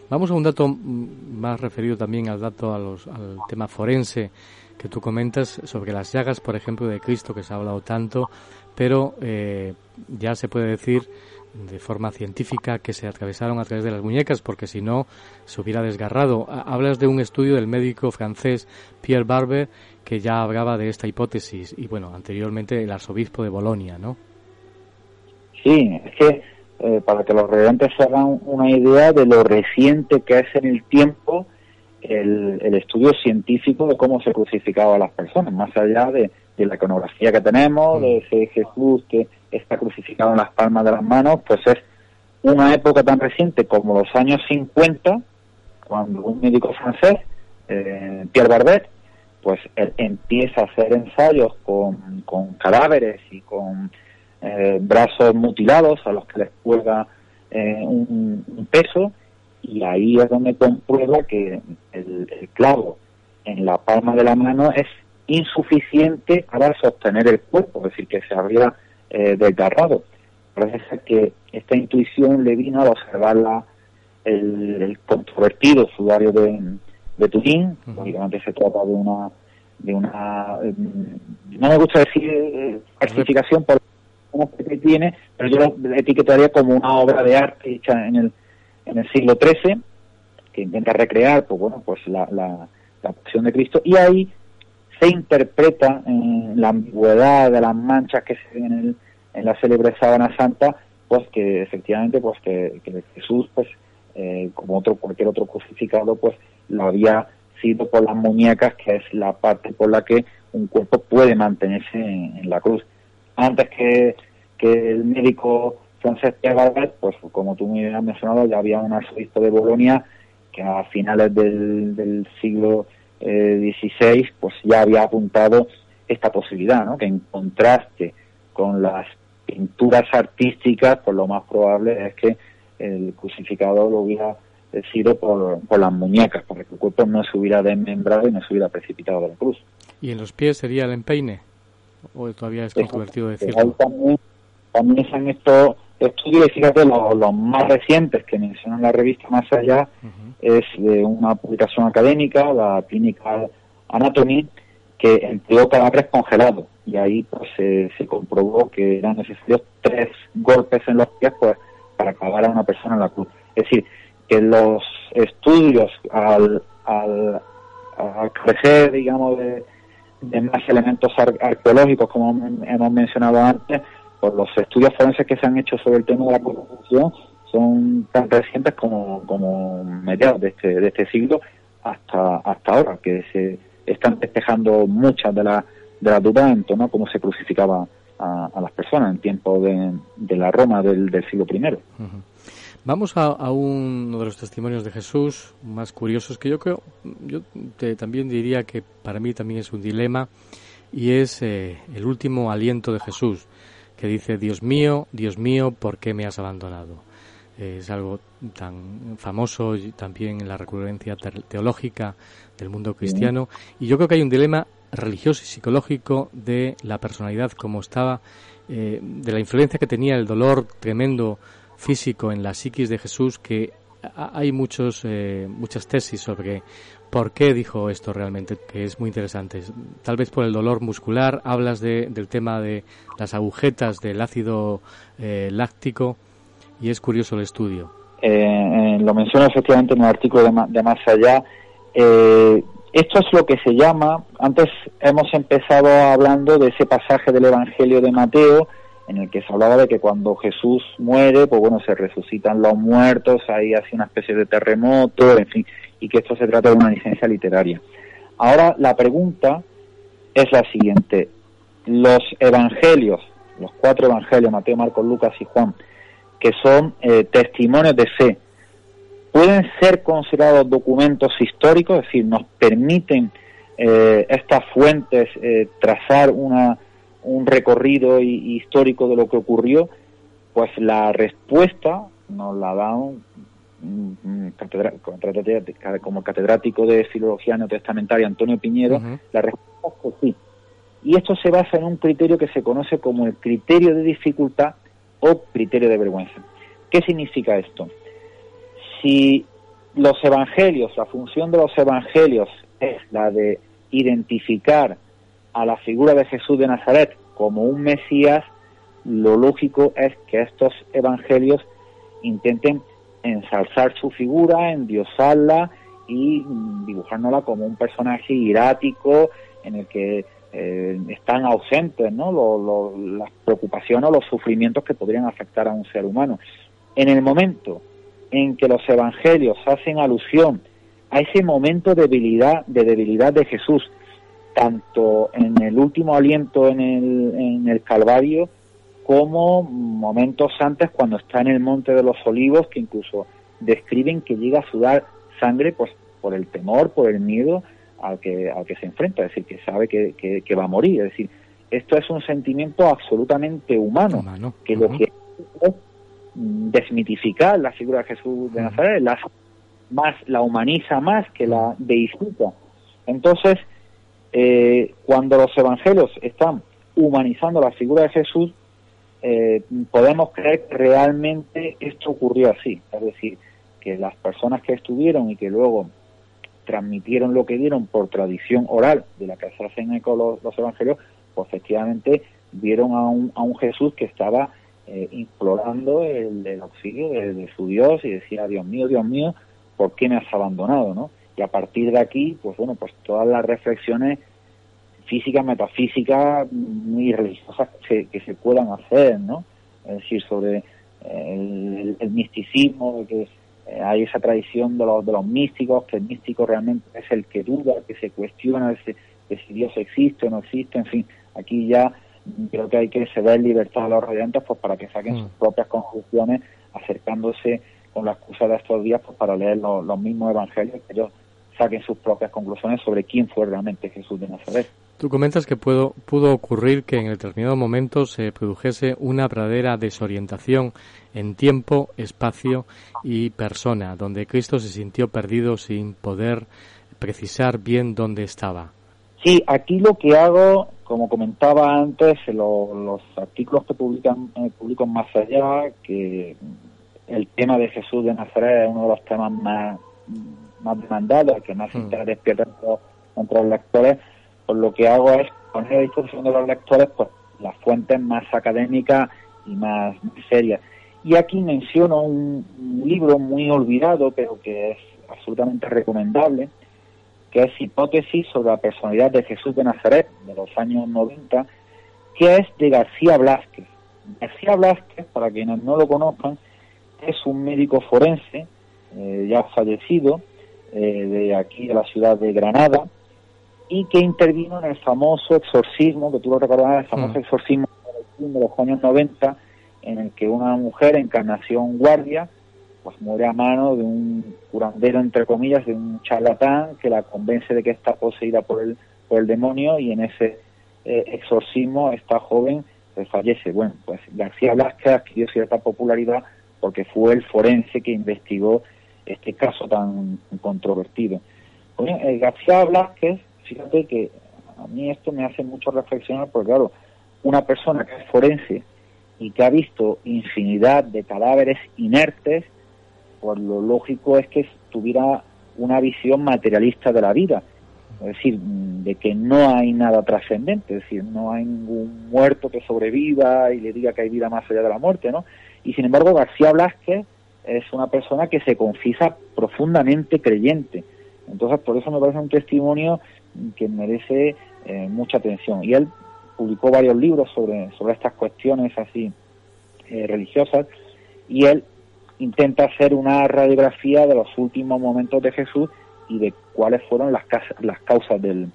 Vamos a un dato mm, más referido también al dato a los, al tema forense que tú comentas sobre las llagas, por ejemplo, de Cristo que se ha hablado tanto, pero eh, ya se puede decir de forma científica que se atravesaron a través de las muñecas, porque si no se hubiera desgarrado. Hablas de un estudio del médico francés Pierre Barber que ya hablaba de esta hipótesis y, bueno, anteriormente el arzobispo de Bolonia, ¿no? Sí, es que eh, para que los residentes se hagan una idea de lo reciente que es en el tiempo el, el estudio científico de cómo se crucificaba a las personas, más allá de, de la iconografía que tenemos, de mm. ese Jesús que está crucificado en las palmas de las manos, pues es una época tan reciente como los años 50, cuando un médico francés, eh, Pierre Barbet, pues él empieza a hacer ensayos con, con cadáveres y con eh, brazos mutilados a los que les cuelga eh, un, peso y ahí es donde comprueba que el, el clavo en la palma de la mano es insuficiente para sostener el cuerpo, es decir, que se habría eh, desgarrado. Parece ser que esta intuición le vino al observar la, el, controvertido sudario de, de Turín, lógicamente se trata de una, de una eh, no me gusta decir eh, falsificación por que tiene, pero yo lo etiquetaría como una obra de arte hecha en el, en el siglo XIII, que intenta recrear, pues bueno, pues la, la, la pasión de Cristo, y ahí se interpreta en la ambigüedad de las manchas que se ven en, el, en la célebre sábana santa, pues que efectivamente pues que, Jesús pues eh, como otro cualquier otro crucificado pues lo había sido por las muñecas que es la parte por la que un cuerpo puede mantenerse en, la cruz. Antes que, el médico francés Pierre pues como tú me has mencionado ya había un arzobispo de Bolonia que a finales del, del siglo 16, eh, pues ya había apuntado esta posibilidad, ¿no? que en contraste con las pinturas artísticas, pues lo más probable es que el crucificado lo hubiera sido por, por las muñecas, para que el cuerpo no se hubiera desmembrado y no se hubiera precipitado de la cruz. ¿Y en los pies sería el empeine? ¿O todavía es controvertido decirlo? También, también se han hecho estudios, fíjate, los, más recientes que menciona la revista Más Allá, es de una publicación académica, la Clinical Anatomy, que empleó cadáveres congelados y ahí pues se comprobó que eran necesarios tres golpes en los pies pues para clavar a una persona en la cruz. Es decir, que los estudios al, al, al crecer, digamos, de, de más elementos arqueológicos, como hemos mencionado antes, por los estudios forenses que se han hecho sobre el tema de la corrupción son tan recientes como, como mediados de este, de este siglo hasta, hasta ahora, que se están despejando muchas de, las de las dudas en torno a cómo se crucificaba a, las personas en tiempo de, de la Roma del, del siglo I. Vamos a, uno de los testimonios de Jesús más curiosos que yo creo, yo también diría que para mí también es un dilema y es eh, el último aliento de Jesús que dice, Dios mío, Dios mío, ¿por qué me has abandonado? es algo tan famoso también en la recurrencia teológica del mundo cristiano. Y yo creo que hay un dilema religioso y psicológico de la personalidad como estaba, eh, de la influencia que tenía el dolor tremendo físico en la psiquis de Jesús, que hay muchos, eh, muchas tesis sobre por qué dijo esto realmente, que es muy interesante. Tal vez por el dolor muscular, hablas de, del tema de las agujetas del ácido eh, láctico y es curioso el estudio. Eh, lo menciono efectivamente en el artículo de, Más Allá. Eh, esto es lo que se llama, antes hemos empezado hablando de ese pasaje del Evangelio de Mateo, en el que se hablaba de que cuando Jesús muere, pues bueno, se resucitan los muertos, ahí hace una especie de terremoto, en fin, y que esto se trata de una licencia literaria. Ahora la pregunta es la siguiente. Los evangelios, los cuatro evangelios, Mateo, Marcos, Lucas y Juan, que son eh, testimonios de fe, pueden ser considerados documentos históricos, es decir, nos permiten eh, estas fuentes eh, trazar una, un recorrido histórico de lo que ocurrió, pues la respuesta nos la da un, como catedrático de filología neotestamentaria Antonio Piñero, la respuesta es que sí. Y esto se basa en un criterio que se conoce como el criterio de dificultad o criterio de vergüenza. ¿Qué significa esto? Si los evangelios, la función de los evangelios es la de identificar a la figura de Jesús de Nazaret como un Mesías, lo lógico es que estos evangelios intenten ensalzar su figura, endiosarla y dibujárnosla como un personaje irático en el que eh, están ausentes ¿no? las preocupaciones o los sufrimientos que podrían afectar a un ser humano. En el momento en que los evangelios hacen alusión a ese momento de debilidad, de debilidad de Jesús, tanto en el último aliento en el, en el Calvario como momentos antes cuando está en el Monte de los Olivos, que incluso describen que llega a sudar sangre pues, por el temor, por el miedo al que, al que se enfrenta, es decir, que sabe que, que, va a morir. Es decir, esto es un sentimiento absolutamente humano, que lo que es desmitificar la figura de Jesús de Nazaret, la, más, la humaniza más que la deifica. Entonces, eh, cuando los evangelios están humanizando la figura de Jesús, eh, podemos creer que realmente esto ocurrió así. Es decir, que las personas que estuvieron y que luego transmitieron lo que dieron por tradición oral de la que se hacen eco los, evangelios, pues efectivamente vieron a un, a un Jesús que estaba eh, implorando el, auxilio de, su Dios y decía, Dios mío, Dios mío, ¿por qué me has abandonado? ¿no? Y a partir de aquí, pues bueno, pues todas las reflexiones físicas, metafísicas, muy religiosas que, se puedan hacer, ¿no? Es decir, sobre eh, el, misticismo, que eh, hay esa tradición de los, de los místicos, que el místico realmente es el que duda, que se cuestiona si, si Dios existe o no existe, en fin, aquí ya creo que hay que ceder libertad a los radiantes pues para que saquen sus mm. propias conclusiones acercándose con la excusa de estos días pues para leer los, mismos evangelios que ellos saquen sus propias conclusiones sobre quién fue realmente Jesús de Nazaret. Tú comentas que pudo, pudo ocurrir que en determinado momento se produjese una verdadera desorientación en tiempo, espacio y persona, donde Cristo se sintió perdido sin poder precisar bien dónde estaba. Sí, aquí lo que hago, como comentaba antes, los artículos que publican eh, publico más allá, que el tema de Jesús de Nazaret es uno de los temas más, más demandados, que más mm. interés despierta entre los lectores, pues lo que hago es poner a disposición de los lectores pues las fuentes más académicas y más serias. Y aquí menciono un libro muy olvidado, pero que es absolutamente recomendable, que es Hipótesis sobre la personalidad de Jesús de Nazaret, de los años 90, que es de García Blázquez. García Blázquez, para quienes no lo conozcan, es un médico forense, eh, ya fallecido, eh, de aquí de la ciudad de Granada, y que intervino en el famoso exorcismo, que tú lo recordarás, el famoso mm. exorcismo de los años 90, en el que una mujer, Encarnación Guardia, pues muere a mano de un curandero, entre comillas, de un charlatán que la convence de que está poseída por el, por el demonio y en ese eh, exorcismo esta joven pues, fallece. Bueno, pues García Blasquez adquirió cierta popularidad porque fue el forense que investigó este caso tan controvertido. Eh, García Blasquez, fíjate que a mí esto me hace mucho reflexionar porque claro, una persona que es forense y que ha visto infinidad de cadáveres inertes, pues lo lógico es que tuviera una visión materialista de la vida, es decir, de que no hay nada trascendente, es decir, no hay ningún muerto que sobreviva y le diga que hay vida más allá de la muerte, ¿no? Y sin embargo, García Blasquez es una persona que se confiesa profundamente creyente. Entonces, por eso me parece un testimonio que merece eh, mucha atención. Y él publicó varios libros sobre, sobre estas cuestiones así eh, religiosas y él intenta hacer una radiografía de los últimos momentos de Jesús y de cuáles fueron las, las causas del,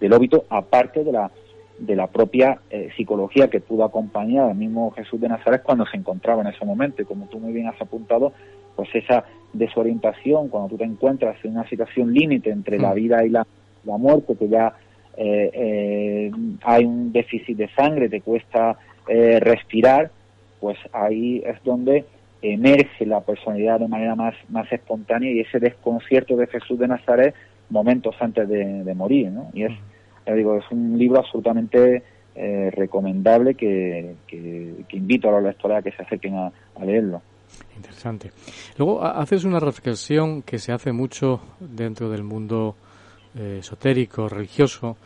del óbito, aparte de la, de la propia eh, psicología que pudo acompañar al mismo Jesús de Nazaret cuando se encontraba en ese momento. Y como tú muy bien has apuntado, pues esa desorientación, cuando tú te encuentras en una situación límite entre la mm. vida y la, la muerte, que ya eh, eh, hay un déficit de sangre, te cuesta respirar, pues ahí es donde emerge la personalidad de manera más, más espontánea y ese desconcierto de Jesús de Nazaret momentos antes de, morir, ¿no? Y es, digo, es un libro absolutamente eh, recomendable que, que, invito a los lectores a que se acerquen a, leerlo. Interesante. Luego haces una reflexión que se hace mucho dentro del mundo eh, esotérico, religioso,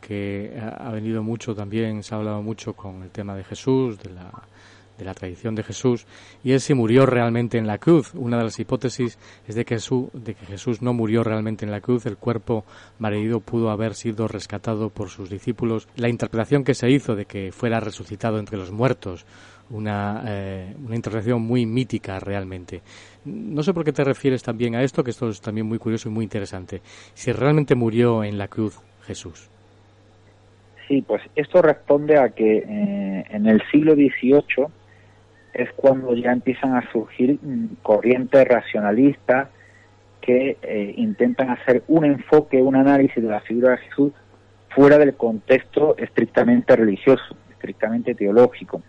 que ha venido mucho también, se ha hablado mucho con el tema de Jesús, de la, de la tradición de Jesús, y es si murió realmente en la cruz. Una de las hipótesis es de que, Jesús, de que Jesús no murió realmente en la cruz, el cuerpo malherido pudo haber sido rescatado por sus discípulos. La interpretación que se hizo de que fuera resucitado entre los muertos, una, eh, una muy mítica realmente. No sé por qué te refieres también a esto, que esto es también muy curioso y muy interesante. Si realmente murió en la cruz Jesús. Sí, pues esto responde a que eh, en el siglo XVIII es cuando ya empiezan a surgir mm, corrientes racionalistas que eh, intentan hacer un enfoque, un análisis de la figura de Jesús fuera del contexto estrictamente religioso, estrictamente teológico.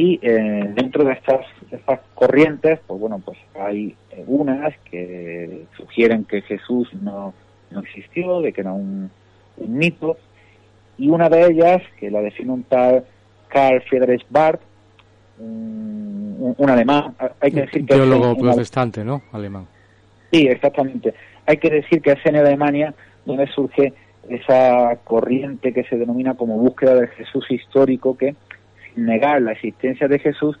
Y eh, dentro de estas, estas, corrientes, pues bueno, pues hay unas que sugieren que Jesús no, no existió, de que era un, mito, y una de ellas, que la define un tal Karl Friedrich Barth, un, alemán, hay que decir que... Teólogo protestante, ¿no? Alemán. Sí, exactamente. Hay que decir que es en Alemania donde surge esa corriente que se denomina como búsqueda del Jesús histórico que, negar la existencia de Jesús,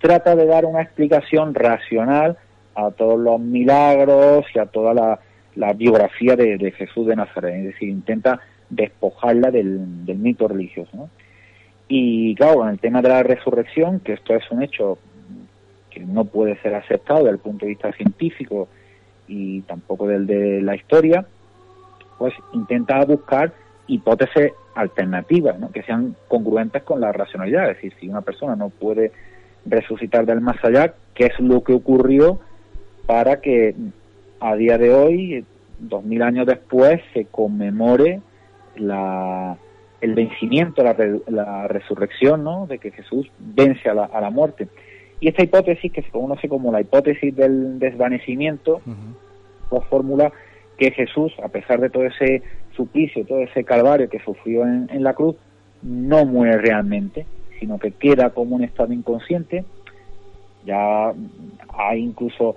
trata de dar una explicación racional a todos los milagros y a toda la, biografía de, Jesús de Nazaret, es decir, intenta despojarla del, mito religioso. Y claro, en el tema de la resurrección, que esto es un hecho que no puede ser aceptado desde el punto de vista científico y tampoco del de la historia, pues intenta buscar hipótesis alternativas, ¿no? que sean congruentes con la racionalidad. Es decir, si una persona no puede resucitar del más allá, ¿qué es lo que ocurrió para que a día de hoy, dos mil años después, se conmemore la, el vencimiento, la, la resurrección, ¿no? De que Jesús vence a la, a la muerte. Y esta hipótesis, que se conoce como la hipótesis del desvanecimiento, pues formula que Jesús, a pesar de todo ese suplicio, todo ese calvario que sufrió en, en la cruz, no muere realmente, sino que queda como un estado inconsciente. Ya hay incluso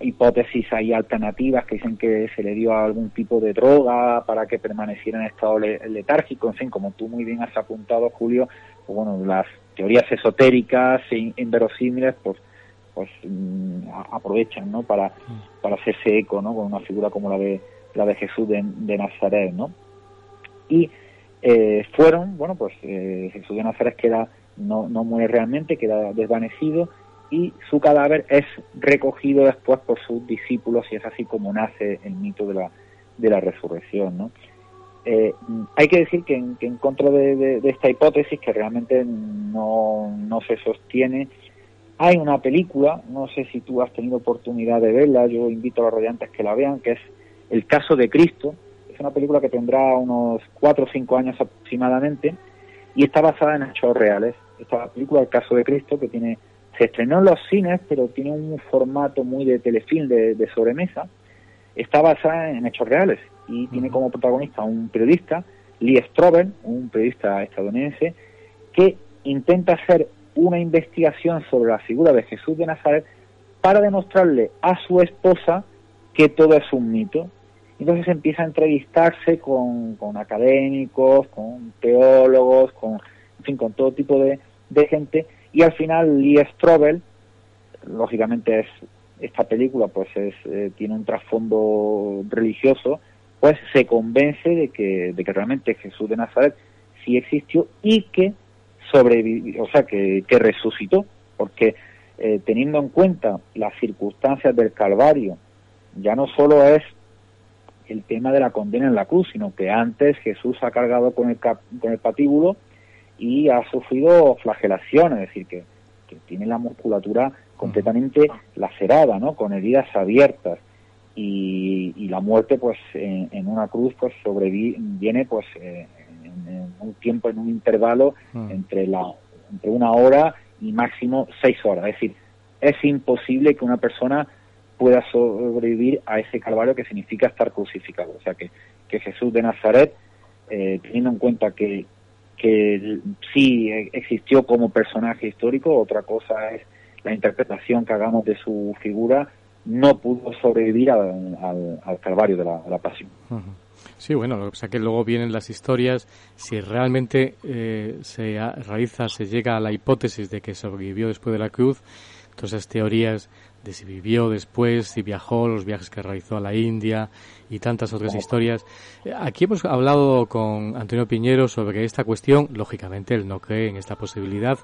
hipótesis ahí alternativas que dicen que se le dio algún tipo de droga para que permaneciera en estado letárgico, en fin, como tú muy bien has apuntado, Julio, pues bueno, las teorías esotéricas e inverosímiles, pues pues mm, aprovechan, ¿no? Para, para hacerse eco, ¿no? Con una figura como la de la de Jesús de, Nazaret, ¿no? Y eh, fueron, bueno, pues eh, Jesús de Nazaret queda no, no muere realmente, queda desvanecido y su cadáver es recogido después por sus discípulos y es así como nace el mito de la, de la resurrección. ¿no? Eh, hay que decir que en, contra de, esta hipótesis, que realmente no, no se sostiene, hay una película, no sé si tú has tenido oportunidad de verla, yo invito a los radiantes que la vean, que es El caso de Cristo. Es una película que tendrá unos cuatro o cinco años aproximadamente y está basada en hechos reales. Esta película, El caso de Cristo, que tiene se estrenó en los cines, pero tiene un formato muy de telefilm, de, sobremesa. Está basada en hechos reales y tiene como protagonista un periodista, Lee Strobel, un periodista estadounidense, que intenta hacer una investigación sobre la figura de Jesús de Nazaret para demostrarle a su esposa que todo es un mito. Entonces empieza a entrevistarse con, con académicos, con teólogos, con, en fin, con todo tipo de, de gente. Y al final Lee Strobel, lógicamente es esta película pues es, eh, tiene un trasfondo religioso, pues se convence de que, de que realmente Jesús de Nazaret sí existió y que sobrevivió, o sea, que, que resucitó, porque eh, teniendo en cuenta las circunstancias del Calvario, ya no solo es el tema de la condena en la cruz, sino que antes Jesús ha cargado con el, con el patíbulo y ha sufrido flagelación, es decir, que, tiene la musculatura completamente lacerada, ¿no? Con heridas abiertas y, la muerte, pues, en, una cruz, pues, sobreviene, pues, en, un tiempo, en un intervalo entre la entre una hora y máximo seis horas. Es decir, es imposible que una persona pueda sobrevivir a ese calvario que significa estar crucificado. O sea que, que Jesús de Nazaret, eh, teniendo en cuenta que, que sí existió como personaje histórico, otra cosa es la interpretación que hagamos de su figura, no pudo sobrevivir al, al, calvario de la, pasión. Sí, bueno, pasa es que luego vienen las historias, si realmente eh, se realiza, se llega a la hipótesis de que sobrevivió después de la cruz, todas esas teorías de si vivió después, si viajó, los viajes que realizó a la India y tantas otras historias. Aquí hemos hablado con Antonio Piñero sobre esta cuestión. Lógicamente, él no cree en esta posibilidad,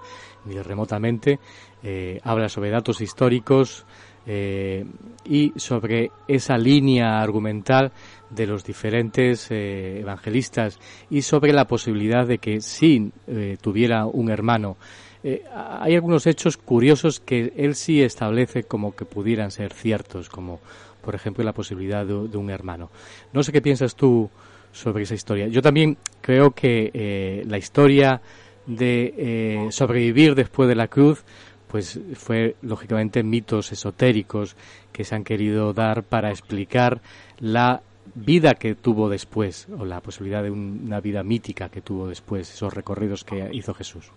ni remotamente. Eh, habla sobre datos históricos eh, y sobre esa línea argumental de los diferentes eh, evangelistas y sobre la posibilidad de que sí tuviera un hermano eh, hay algunos hechos curiosos que él sí establece como que pudieran ser ciertos, como por ejemplo la posibilidad de, un hermano. No sé qué piensas tú sobre esa historia. Yo también creo que eh, la historia de eh, sobrevivir después de la cruz pues fue lógicamente mitos esotéricos que se han querido dar para explicar la vida que tuvo después o la posibilidad de una vida mítica que tuvo después, esos recorridos que hizo Jesús.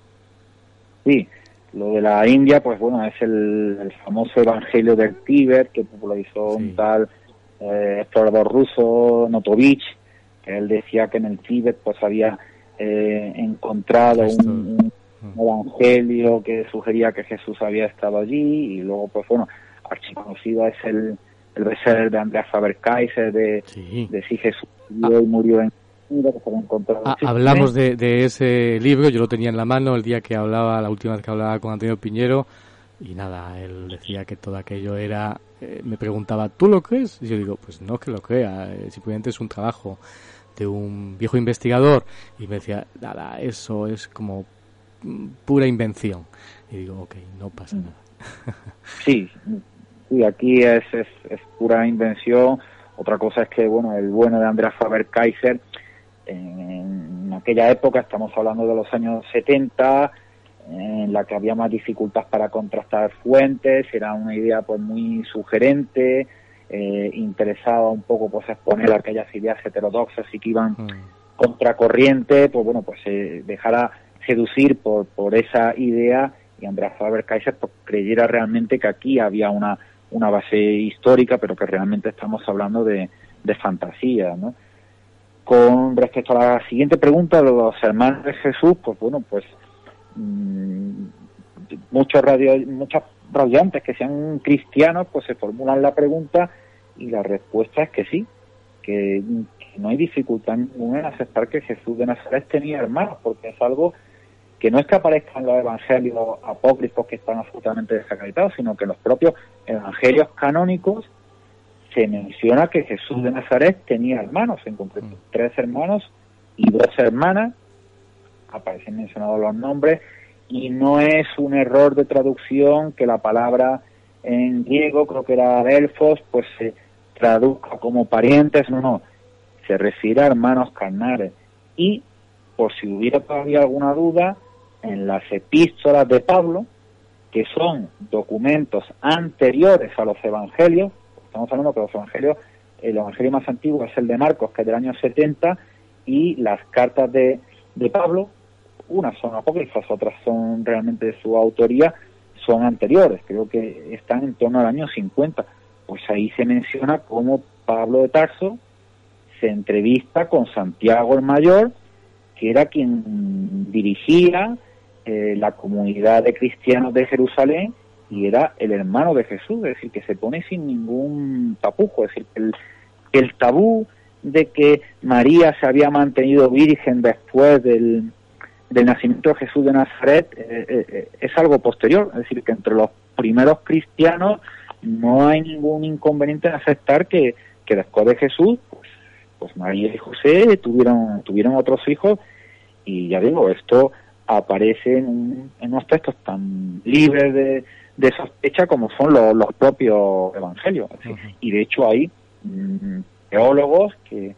Sí, lo de la India, pues bueno, es el, famoso Evangelio del Tíbet que popularizó un tal eh, explorador ruso, Notovich, que él decía que en el Tíbet pues había eh, encontrado un, mm. evangelio que sugería que Jesús había estado allí y luego pues bueno, archiconocido es el, el de Andreas Faber-Kaiser de, de si Jesús vivió y murió en Ah, hablamos de, ese libro, yo lo tenía en la mano el día que hablaba, la última vez que hablaba con Antonio Piñero, y nada, él decía que todo aquello era, eh, me preguntaba, ¿tú lo crees? Y yo digo, pues no que lo crea, eh, simplemente es un trabajo de un viejo investigador, y me decía, nada, eso es como pura invención. Y digo, ok, no pasa mm. nada. sí, sí, aquí es, es, es pura invención. Otra cosa es que, bueno, el bueno de Andreas Faber-Kaiser en aquella época, estamos hablando de los años 70, en la que había más dificultad para contrastar fuentes, era una idea pues muy sugerente, eh, interesaba un poco pues exponer aquellas ideas heterodoxas y que iban mm. contracorriente, pues bueno, pues se dejara seducir por, por esa idea y Andreas Faber-Kaiser pues, creyera realmente que aquí había una, una base histórica, pero que realmente estamos hablando de, de fantasía, ¿no? Con respecto a la siguiente pregunta de los hermanos de Jesús, pues bueno, pues mmm, muchos radio, muchos radiantes que sean cristianos, pues se formulan la pregunta y la respuesta es que sí, que, no hay dificultad ninguna en aceptar que Jesús de Nazaret tenía hermanos, porque es algo que no es que aparezcan los evangelios apócrifos que están absolutamente desacreditados, sino que los propios evangelios canónicos se menciona que Jesús de Nazaret tenía hermanos, en concreto mm. tres hermanos y dos hermanas, aparecen mencionados los nombres, y no es un error de traducción que la palabra en griego, creo que era Delfos, pues se traduzca como parientes, no, no, se refiere a hermanos carnales. Y, por si hubiera todavía alguna duda, en las epístolas de Pablo, que son documentos anteriores a los evangelios, Estamos hablando que los evangelios, el evangelio más antiguo es el de Marcos, que es del año 70, y las cartas de, de Pablo, unas son apócrifas, otras son realmente de su autoría, son anteriores, creo que están en torno al año 50. Pues ahí se menciona cómo Pablo de Tarso se entrevista con Santiago el Mayor, que era quien dirigía eh, la comunidad de cristianos de Jerusalén y era el hermano de Jesús, es decir, que se pone sin ningún tapujo, es decir, el, el tabú de que María se había mantenido virgen después del, del nacimiento de Jesús de Nazaret eh, eh, eh, es algo posterior, es decir, que entre los primeros cristianos no hay ningún inconveniente en aceptar que, que después de Jesús, pues, pues María y José tuvieron, tuvieron otros hijos y ya digo, esto aparece en, en unos textos tan libres de, de sospecha como son los, propios evangelios. Y de hecho hay mm, teólogos que,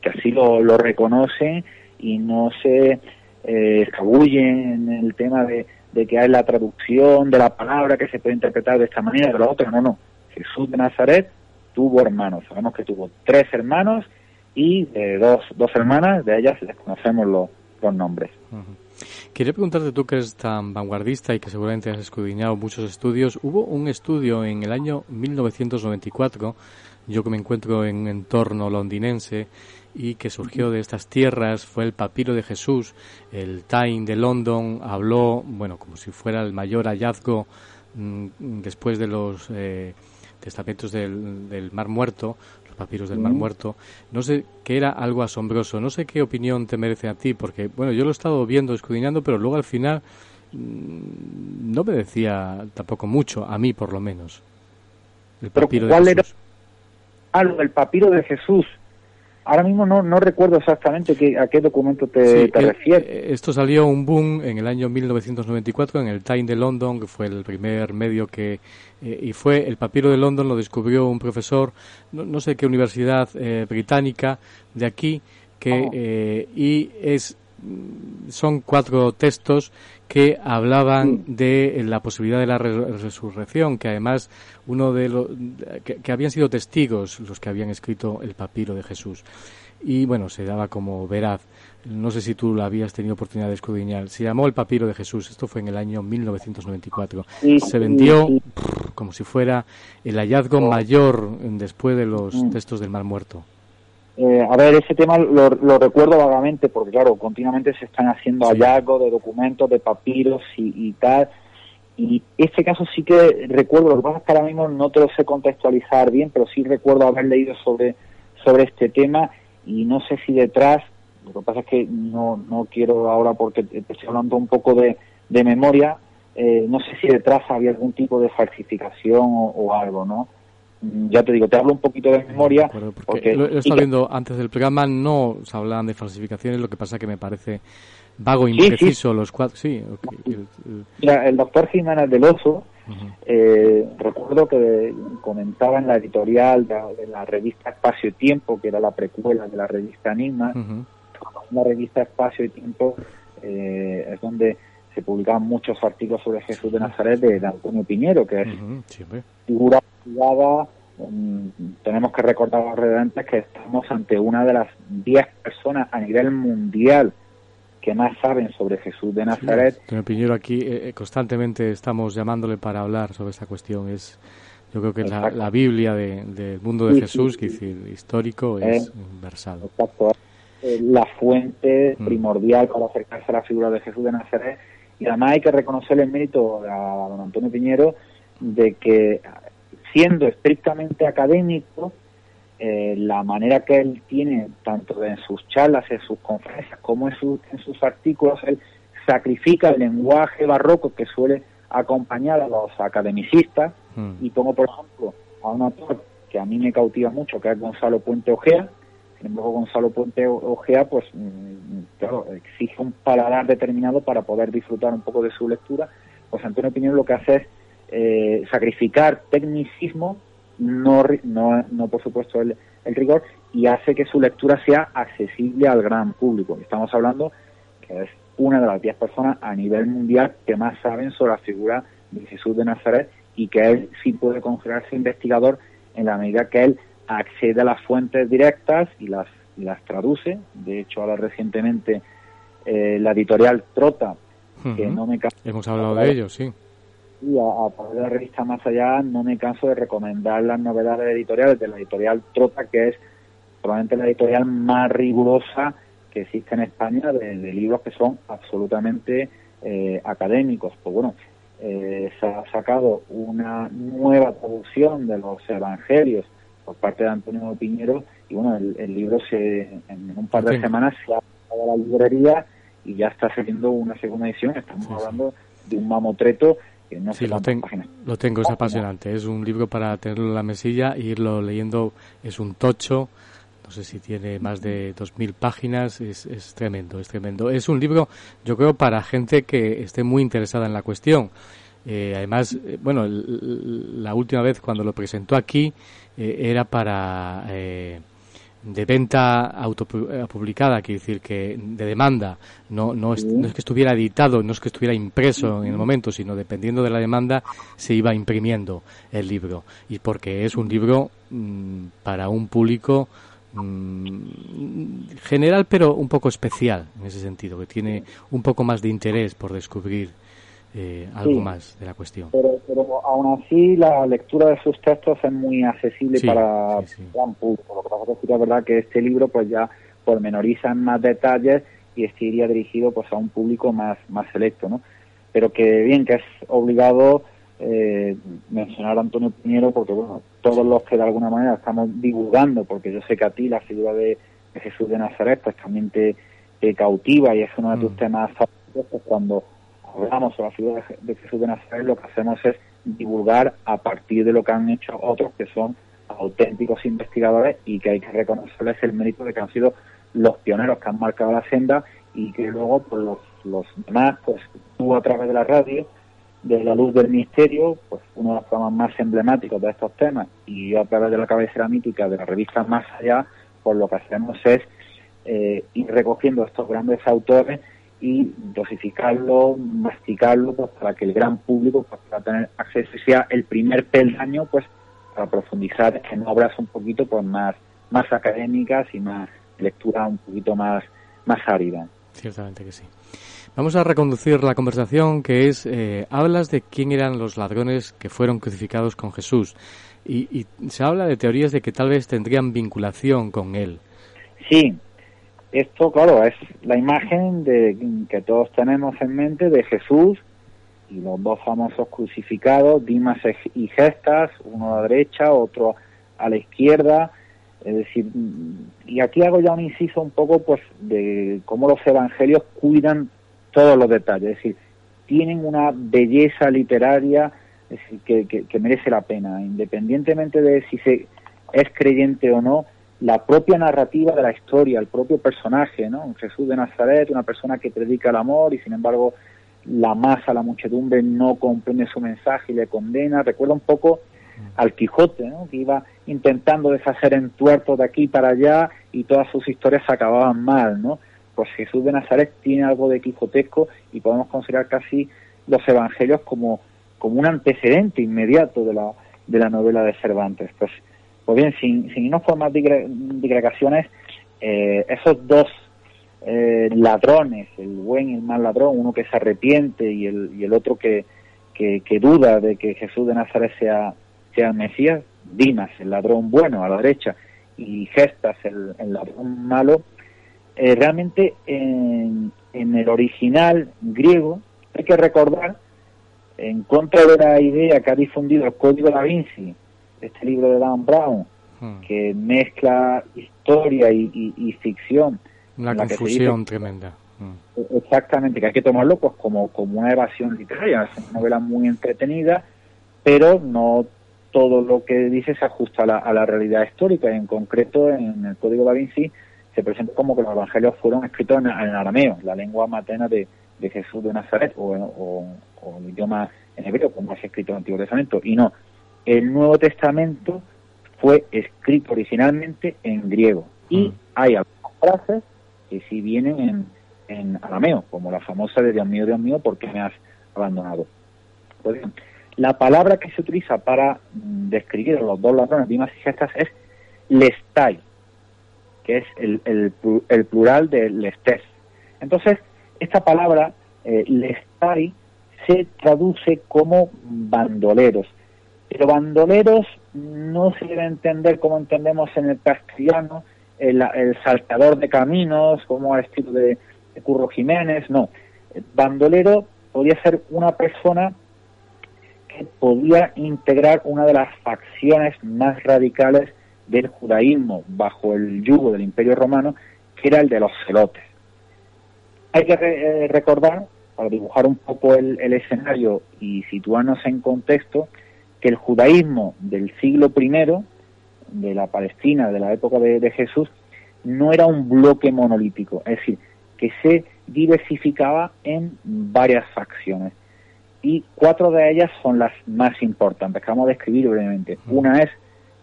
que así lo, lo, reconocen y no se eh, escabullen en el tema de, de, que hay la traducción de la palabra que se puede interpretar de esta manera, de la otra. No, no. Jesús de Nazaret tuvo hermanos. Sabemos que tuvo tres hermanos y de dos, dos hermanas, de ellas les conocemos los, los nombres. Quería preguntarte tú que eres tan vanguardista y que seguramente has escudriñado muchos estudios. Hubo un estudio en el año 1994, yo que me encuentro en un entorno londinense, y que surgió de estas tierras fue el papiro de Jesús. El Time de London habló, bueno, como si fuera el mayor hallazgo mm, después de los eh, testamentos del, Mar Muerto, papiros del Mar Muerto. No sé, que era algo asombroso. No sé qué opinión te merece a ti, porque, bueno, yo lo he estado viendo, escudriñando, pero luego al final mm, no me decía tampoco mucho, a mí por lo menos. El papiro ¿Cuál de era? algo el papiro de Jesús. Ahora mismo no, no recuerdo exactamente qué, a qué documento te, Sí, te eh, refieres. eh, Esto salió un boom en el año 1994 en el Time de London, que fue el primer medio que... eh, y fue el papiro de London, lo descubrió un profesor, no, no sé qué universidad eh, británica de aquí, que... eh, y es son cuatro textos que hablaban de la posibilidad de la re- resurrección, que además uno de los que, que habían sido testigos los que habían escrito el papiro de Jesús. Y bueno, se daba como veraz. No sé si tú lo habías tenido oportunidad de escudriñar. Se llamó el papiro de Jesús. Esto fue en el año 1994. Sí, se vendió prr, como si fuera el hallazgo mayor después de los textos del Mar Muerto. Eh, a ver, ese tema lo, lo recuerdo vagamente porque, claro, continuamente se están haciendo hallazgos de documentos, de papiros y, y tal. Y este caso sí que recuerdo, lo que pasa es que ahora mismo no te lo sé contextualizar bien, pero sí recuerdo haber leído sobre, sobre este tema y no sé si detrás, lo que pasa es que no, no quiero ahora porque te estoy hablando un poco de, de memoria, eh, no sé si detrás había algún tipo de falsificación o, o algo, ¿no? Ya te digo, te hablo un poquito de memoria. porque, Lo, lo estado que- viendo antes del programa, no se hablaban de falsificaciones, lo que pasa que me parece vago, Sí, impreciso los cuatro. Sí, el- el- Mira, el doctor Jiménez del Oso, eh, recuerdo que comentaba en la editorial de, de la revista Espacio y Tiempo, que era la precuela de la revista Enigma, la revista Espacio y Tiempo eh, es donde se publicaban muchos artículos sobre Jesús de Nazaret de, de Antonio Piñero, que es sí, hombre. figura privada. mm, tenemos que recordar a los que estamos ante una de las 10 personas a nivel mundial que más saben sobre Jesús de Nazaret. Antonio Piñero, aquí eh, eh, constantemente estamos llamándole para hablar sobre esta cuestión. Es, yo creo que la, la Biblia de- del mundo de Sí, Jesús, sí, que sí. decir, histórico, Eh, es universal. Exacto. Eh, La fuente Mm. primordial para acercarse a la figura de Jesús de Nazaret. Y además hay que reconocerle el mérito a don Antonio Piñero de que, siendo estrictamente académico, eh, la manera que él tiene, tanto en sus charlas, en sus conferencias, como en, sus- en sus artículos, él sacrifica el lenguaje barroco que suele acompañar a los academicistas. Mm. Y pongo, por ejemplo, a un autor que a mí me cautiva mucho, que es Gonzalo Puente Ojea. Embargo, Gonzalo Puente Ojea, pues, mm, claro, exige un paladar determinado para poder disfrutar un poco de su lectura. Pues Antonio Piñero lo que hace es eh, sacrificar tecnicismo, no, no, no por supuesto el, el rigor, y hace que su lectura sea accesible al gran público. Estamos hablando que es una de las 10 personas a nivel mundial que más saben sobre la figura de Jesús de Nazaret y que él sí puede considerarse investigador en la medida que él accede a las fuentes directas y las, y las traduce. De hecho, ahora recientemente eh, la editorial Trota, que no me canso Hemos hablado de ello, sí. y a, a través de la revista Más Allá no me canso de recomendar las novedades editoriales de la editorial Trota, que es probablemente la editorial más rigurosa que existe en España de, de libros que son absolutamente eh, académicos. Pues bueno, eh, se ha sacado una nueva traducción de los evangelios por parte de Antonio Piñero y bueno, el, el libro se en un par de Sí. semanas se ha a la librería y ya está saliendo una segunda edición. Estamos hablando de un mamotreto que no Sí, sé lo, cuántas ten- páginas. lo tengo, es apasionante. Es un libro para tenerlo en la mesilla e irlo leyendo. Es un tocho, no sé si tiene más de 2.000 páginas, es, es tremendo, es tremendo. Es un libro, yo creo, para gente que esté muy interesada en la cuestión. Eh, además, eh, bueno, la última vez cuando lo presentó aquí eh, era para eh, de venta autopublicada, quiere decir que de demanda, no, no, es, no es que estuviera editado, no es que estuviera impreso en el momento, sino dependiendo de la demanda se iba imprimiendo el libro. Y porque es un libro mm, para un público mm, general, pero un poco especial en ese sentido, que tiene un poco más de interés por descubrir eh, algo Sí. más de la cuestión. Pero, pero aún así la lectura de sus textos es muy accesible Sí, para sí. el gran público. Lo que pasa es que es verdad que este libro pues ya pormenoriza más detalles y este iría dirigido pues a un público más, más selecto, ¿no? Pero que bien, que es obligado eh, mencionar a Antonio Piñero porque, bueno, todos los que de alguna manera estamos divulgando, porque yo sé que a ti la figura de, Jesús de Nazaret pues también te, cautiva y es uno de tus mm. temas favoritos, pues cuando hablamos sobre la figura de Jesús de Nazaret lo que hacemos es divulgar a partir de lo que han hecho otros que son auténticos investigadores y que hay que reconocerles el mérito de que han sido los pioneros que han marcado la senda y que luego pues los, los demás, pues tú a través de la radio, de la luz del misterio, pues uno de los programas más emblemáticos de estos temas y yo a través de la cabecera mítica de la revista Más Allá, pues lo que hacemos es eh, ir recogiendo estos grandes autores y dosificarlo, masticarlo, pues para que el gran público pues, pueda tener acceso y sea el primer peldaño, pues para profundizar en obras un poquito pues más, más académicas y más lectura un poquito más, más árida. Ciertamente que sí. Vamos a reconducir la conversación que es, eh, hablas de quién eran los ladrones que fueron crucificados con Jesús y, y, se habla de teorías de que tal vez tendrían vinculación con él. Sí, esto claro es la imagen de que todos tenemos en mente de Jesús y los dos famosos crucificados, Dimas y Gestas, uno a la derecha, otro a la izquierda, es decir, y aquí hago ya un inciso un poco pues de cómo los evangelios cuidan todos los detalles, es decir, tienen una belleza literaria que, que, merece la pena, independientemente de si se es creyente o no, la propia narrativa de la historia, el propio personaje, ¿no? Jesús de Nazaret, una persona que predica el amor y sin embargo la masa, la muchedumbre no comprende su mensaje y le condena. Recuerda un poco al Quijote, ¿no? que iba intentando deshacer entuertos de aquí para allá y todas sus historias acababan mal, ¿no? Pues Jesús de Nazaret tiene algo de quijotesco y podemos considerar casi los evangelios como, como un antecedente inmediato de la, de la novela de Cervantes. Pues, pues bien, sin, sin irnos por más digregaciones, eh, esos dos eh, ladrones, el buen y el mal ladrón, uno que se arrepiente y el, y el otro que, que, que duda de que Jesús de Nazaret sea, sea el Mesías, Dimas, el ladrón bueno a la derecha, y Gestas, el, ladrón malo, eh, realmente en, en, el original griego hay que recordar, en contra de la idea que ha difundido el Código da Vinci, este libro de Dan Brown, hmm. que mezcla historia y, ficción. Una confusión tremenda. Hmm. Exactamente, que hay que tomarlo pues como, como una evasión literaria, es una novela muy entretenida, pero no todo lo que dice se ajusta a la, realidad histórica y en concreto en el Código da Vinci se presenta como que los evangelios fueron escritos en, arameo, la lengua materna de, Jesús de Nazaret o, el idioma en hebreo, como es escrito en el Antiguo Testamento. Y no, el Nuevo Testamento fue escrito originalmente en griego y mm. hay algunas frases que sí vienen en, en arameo, como la famosa de Dios mío, Dios mío, ¿por qué me has abandonado? Pues bien, la palabra que se utiliza para mm, describir a los dos ladrones Dimas y Gestas es lestai, que es el, el, plural de lestes. Entonces, esta palabra, eh, lestai, se traduce como bandoleros. Pero bandoleros no se debe entender como entendemos en el castellano, el, saltador de caminos, como el estilo de, de Curro Jiménez, no. Bandolero podría ser una persona que podía integrar una de las facciones más radicales del judaísmo bajo el yugo del Imperio Romano, que era el de los celotes. Hay que eh, recordar, para dibujar un poco el, escenario y situarnos en contexto, que el judaísmo del siglo I, de la Palestina, de la época de, de Jesús, no era un bloque monolítico, es decir, que se diversificaba en varias facciones. Y cuatro de ellas son las más importantes que vamos a describir brevemente. Una es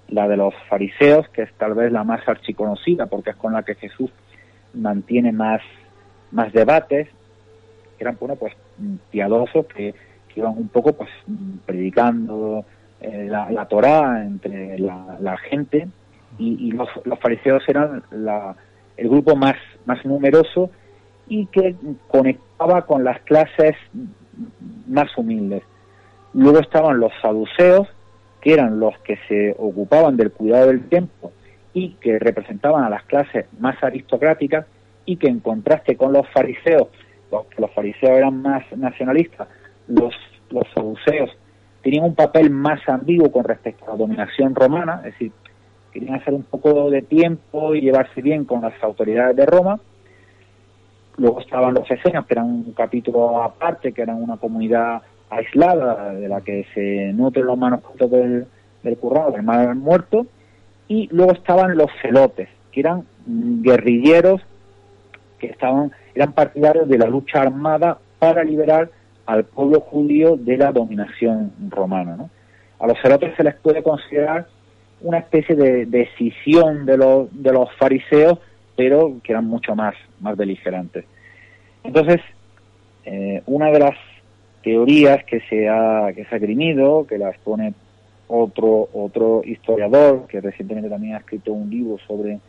la de los fariseos, que es tal vez la más archiconocida porque es con la que Jesús mantiene más, más debates, que eran bueno, pues piadosos que, iban un poco pues predicando eh, la, la, Torah entre la, gente y, los, fariseos eran el grupo más, más numeroso y que conectaba con las clases más humildes. Luego estaban los saduceos, que eran los que se ocupaban del cuidado del tiempo y que representaban a las clases más aristocráticas y que en contraste con los fariseos, los, los fariseos eran más nacionalistas, los, los tenían un papel más ambiguo con respecto a la dominación romana, es decir, querían hacer un poco de tiempo y llevarse bien con las autoridades de Roma. Luego estaban los esenios, que eran un capítulo aparte, que eran una comunidad aislada de la que se nutren los manuscritos del, del currado, del mal muerto. Y luego estaban los celotes, que eran guerrilleros que estaban eran partidarios de la lucha armada para liberar al pueblo judío de la dominación romana. A los celotes se les puede considerar una especie de decisión de los, de los fariseos, pero que eran mucho más, más beligerantes. Entonces, eh, una de las teorías que se ha, que se ha grimido, que la expone otro, otro historiador, que recientemente también ha escrito un libro sobre,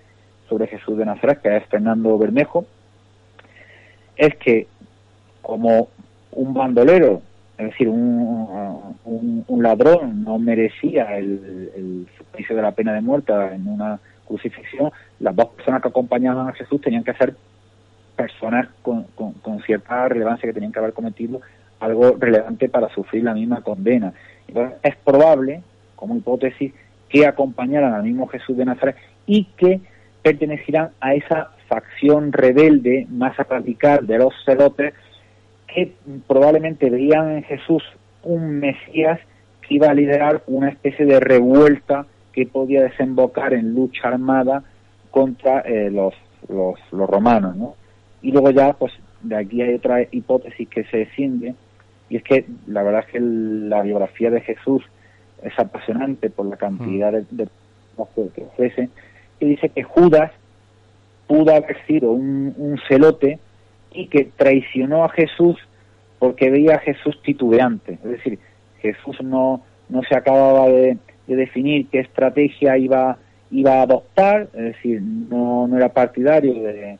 sobre Jesús de Nazaret, que es Fernando Bermejo, es que como un bandolero, es decir, un, un, ladrón no merecía el, el juicio de la pena de muerte en una crucifixión, las dos personas que acompañaban a Jesús tenían que ser personas con, con, cierta relevancia que tenían que haber cometido algo relevante para sufrir la misma condena. Entonces, es probable, como hipótesis, que acompañaran al mismo Jesús de Nazaret y que pertenecieran a esa facción rebelde más radical de los celotes que probablemente veían en Jesús un Mesías que iba a liderar una especie de revuelta que podía desembocar en lucha armada contra eh, los, los, los, romanos, ¿no? Y luego ya, pues, de aquí hay otra hipótesis que se desciende, y es que la verdad es que la biografía de Jesús es apasionante por la cantidad de, de que ofrece, y dice que Judas pudo haber sido un, un celote y que traicionó a Jesús porque veía a Jesús titubeante. Es decir, Jesús no, no se acababa de, definir qué estrategia iba, iba a adoptar, es decir, no, no era partidario de,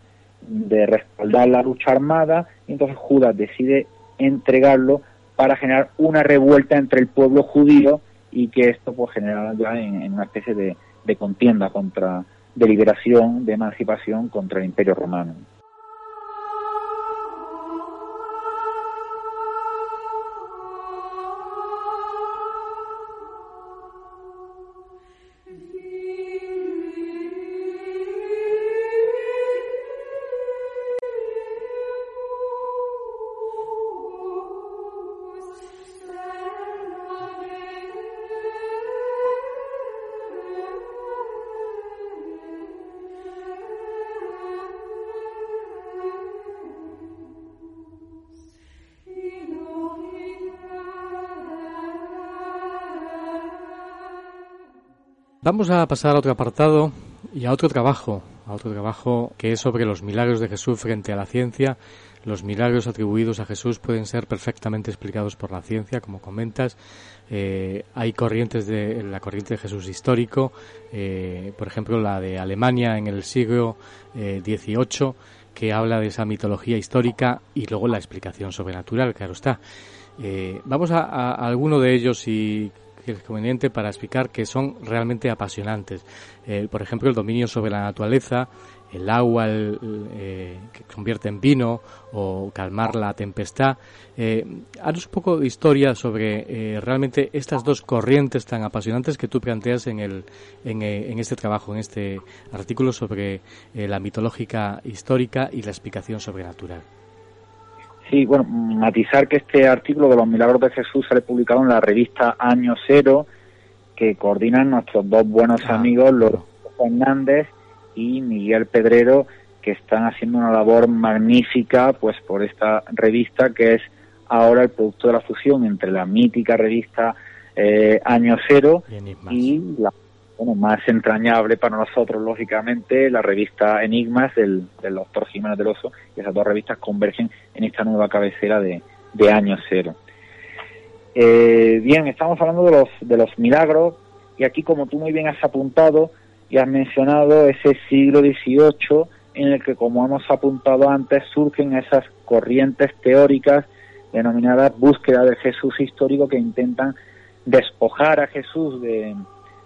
respaldar la lucha armada, y entonces Judas decide entregarlo para generar una revuelta entre el pueblo judío y que esto pues generara ya en, una especie de, de contienda contra, de liberación, de emancipación contra el imperio romano. Vamos a pasar a otro apartado y a otro trabajo, a otro trabajo que es sobre los milagros de Jesús frente a la ciencia. Los milagros atribuidos a Jesús pueden ser perfectamente explicados por la ciencia, como comentas. Eh, hay corrientes de la corriente de Jesús histórico, eh, por ejemplo la de Alemania en el siglo XVIII, eh, que habla de esa mitología histórica y luego la explicación sobrenatural, claro está. vamos a, a, alguno de ellos y es conveniente para explicar que son realmente apasionantes. Eh, por ejemplo, el dominio sobre la naturaleza, el agua eh, que convierte en vino o calmar la tempestad. Eh, un poco de historia sobre eh, realmente estas dos corrientes tan apasionantes que tú planteas en, el, en, en este trabajo, en este artículo sobre la mitológica histórica y la explicación sobrenatural. Sí, bueno, matizar que este artículo de los milagros de Jesús sale publicado en la revista Año Cero, que coordinan nuestros dos buenos ah, amigos, Lorenzo Fernández y Miguel Pedrero, que están haciendo una labor magnífica pues por esta revista que es ahora el producto de la fusión entre la mítica revista eh, Año Cero y la bueno, más entrañable para nosotros, lógicamente, la revista Enigmas del, doctor Jiménez del Oso, y esas dos revistas convergen en esta nueva cabecera de, Año Cero. Eh, bien, estamos hablando de los, de los milagros, y aquí, como tú muy bien has apuntado y has mencionado, ese siglo XVIII en el que, como hemos apuntado antes, surgen esas corrientes teóricas denominadas búsqueda del Jesús histórico que intentan despojar a Jesús de,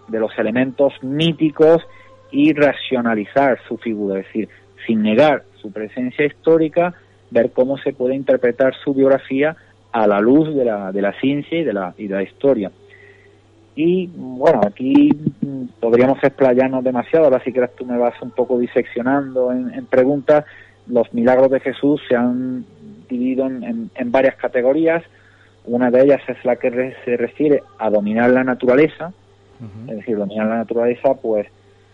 de los elementos míticos y racionalizar su figura, es decir, sin negar su presencia histórica, ver cómo se puede interpretar su biografía a la luz de la, de la ciencia y de la, y de la historia. Y bueno, aquí podríamos explayarnos demasiado, ahora si quieres tú me vas un poco diseccionando en, preguntas. Los milagros de Jesús se han dividido en, varias categorías. Una de ellas es la que se refiere a dominar la naturaleza, es decir, dominar la naturaleza pues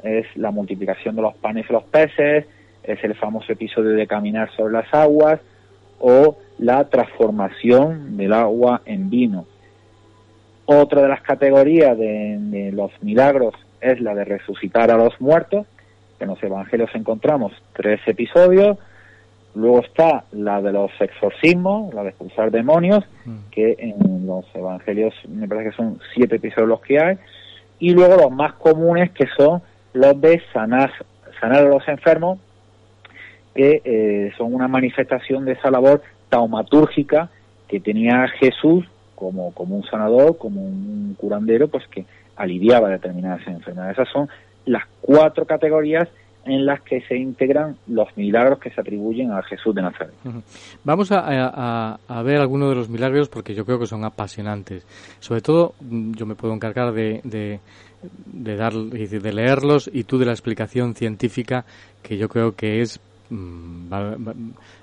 es la multiplicación de los panes y los peces, es el famoso episodio de caminar sobre las aguas o la transformación del agua en vino. Otra de las categorías de, los milagros es la de resucitar a los muertos, que en los evangelios encontramos tres episodios. Luego está la de los exorcismos, la de expulsar demonios, mm. que en los evangelios me parece que son siete episodios los que hay. Y luego los más comunes que son los de sanar, sanar a los enfermos, que eh, son una manifestación de esa labor taumatúrgica que tenía Jesús como, como un sanador, como un curandero, pues que aliviaba determinadas enfermedades. Esas son las cuatro categorías en las que se integran los milagros que se atribuyen a Jesús de Nazaret. Vamos a, ver algunos de los milagros porque yo creo que son apasionantes. Sobre todo, mm, yo me puedo encargar de, de, de, dar, de leerlos y tú de la explicación científica que yo creo que es mm,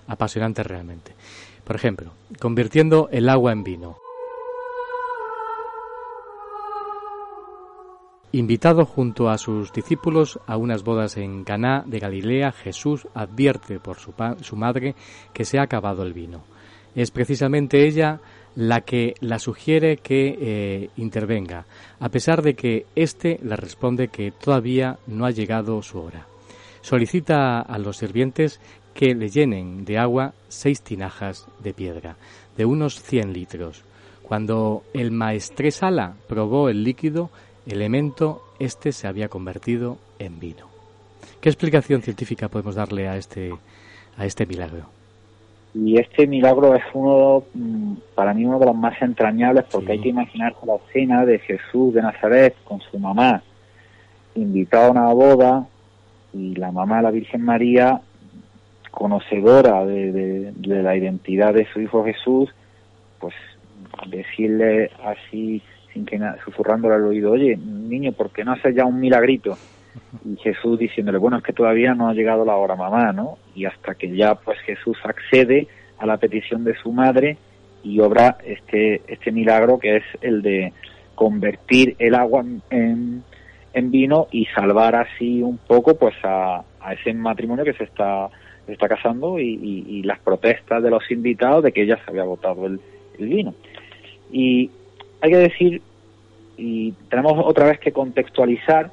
apasionante realmente. Por ejemplo, convirtiendo el agua en vino. Invitado junto a sus discípulos a unas bodas en Caná de Galilea, Jesús advierte por su, madre que se ha acabado el vino. Es precisamente ella la que la sugiere que eh, intervenga, a pesar de que éste le responde que todavía no ha llegado su hora. Solicita a los sirvientes que le llenen de agua seis tinajas de piedra, de unos cien litros. Cuando el maestresala probó el líquido, elemento, este se había convertido en vino. ¿Qué explicación científica podemos darle a este, a este milagro? Y este milagro es uno, mm, para mí, uno de los más entrañables porque hay que imaginarse la escena de Jesús de Nazaret con su mamá, invitado a una boda, y la mamá de la Virgen María, conocedora de, de la identidad de su hijo Jesús, pues decirle así que susurrándole al oído, oye, niño, ¿por qué no haces ya un milagrito? Y Jesús diciéndole, bueno, es que todavía no ha llegado la hora, mamá, ¿no? Y hasta que ya, pues Jesús accede a la petición de su madre y obra este, este milagro que es el de convertir el agua en, en vino y salvar así un poco, pues, a, ese matrimonio que se está, está casando y, las protestas de los invitados de que ella se había botado el, el vino. Y hay que decir y tenemos otra vez que contextualizar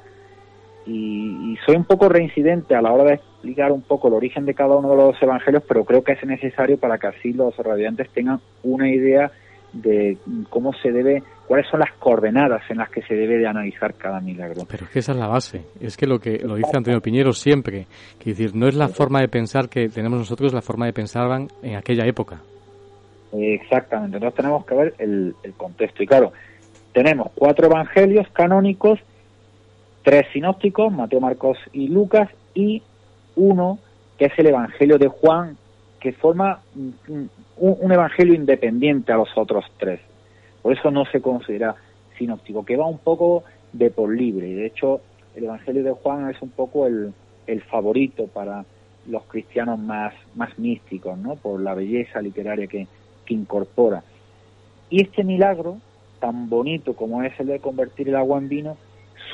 y, soy un poco reincidente a la hora de explicar un poco el origen de cada uno de los evangelios, pero creo que es necesario para que así los radiantes tengan una idea de cómo se debe, cuáles son las coordenadas en las que se debe de analizar cada milagro. Pero es que esa es la base, es que lo que lo dice Antonio Piñero siempre, que decir, no es la forma de pensar que tenemos nosotros, la forma de pensar en aquella época. Exactamente, entonces tenemos que ver el, el contexto. Y claro, tenemos cuatro evangelios canónicos, tres sinópticos, Mateo, Marcos y Lucas, y uno que es el Evangelio de Juan, que forma un, evangelio independiente a los otros tres. Por eso no se considera sinóptico, que va un poco de por libre. De hecho, el Evangelio de Juan es un poco el, favorito para los cristianos más, más místicos, ¿no? Por la belleza literaria que, que incorpora. Y este milagro tan bonito como es el de convertir el agua en vino,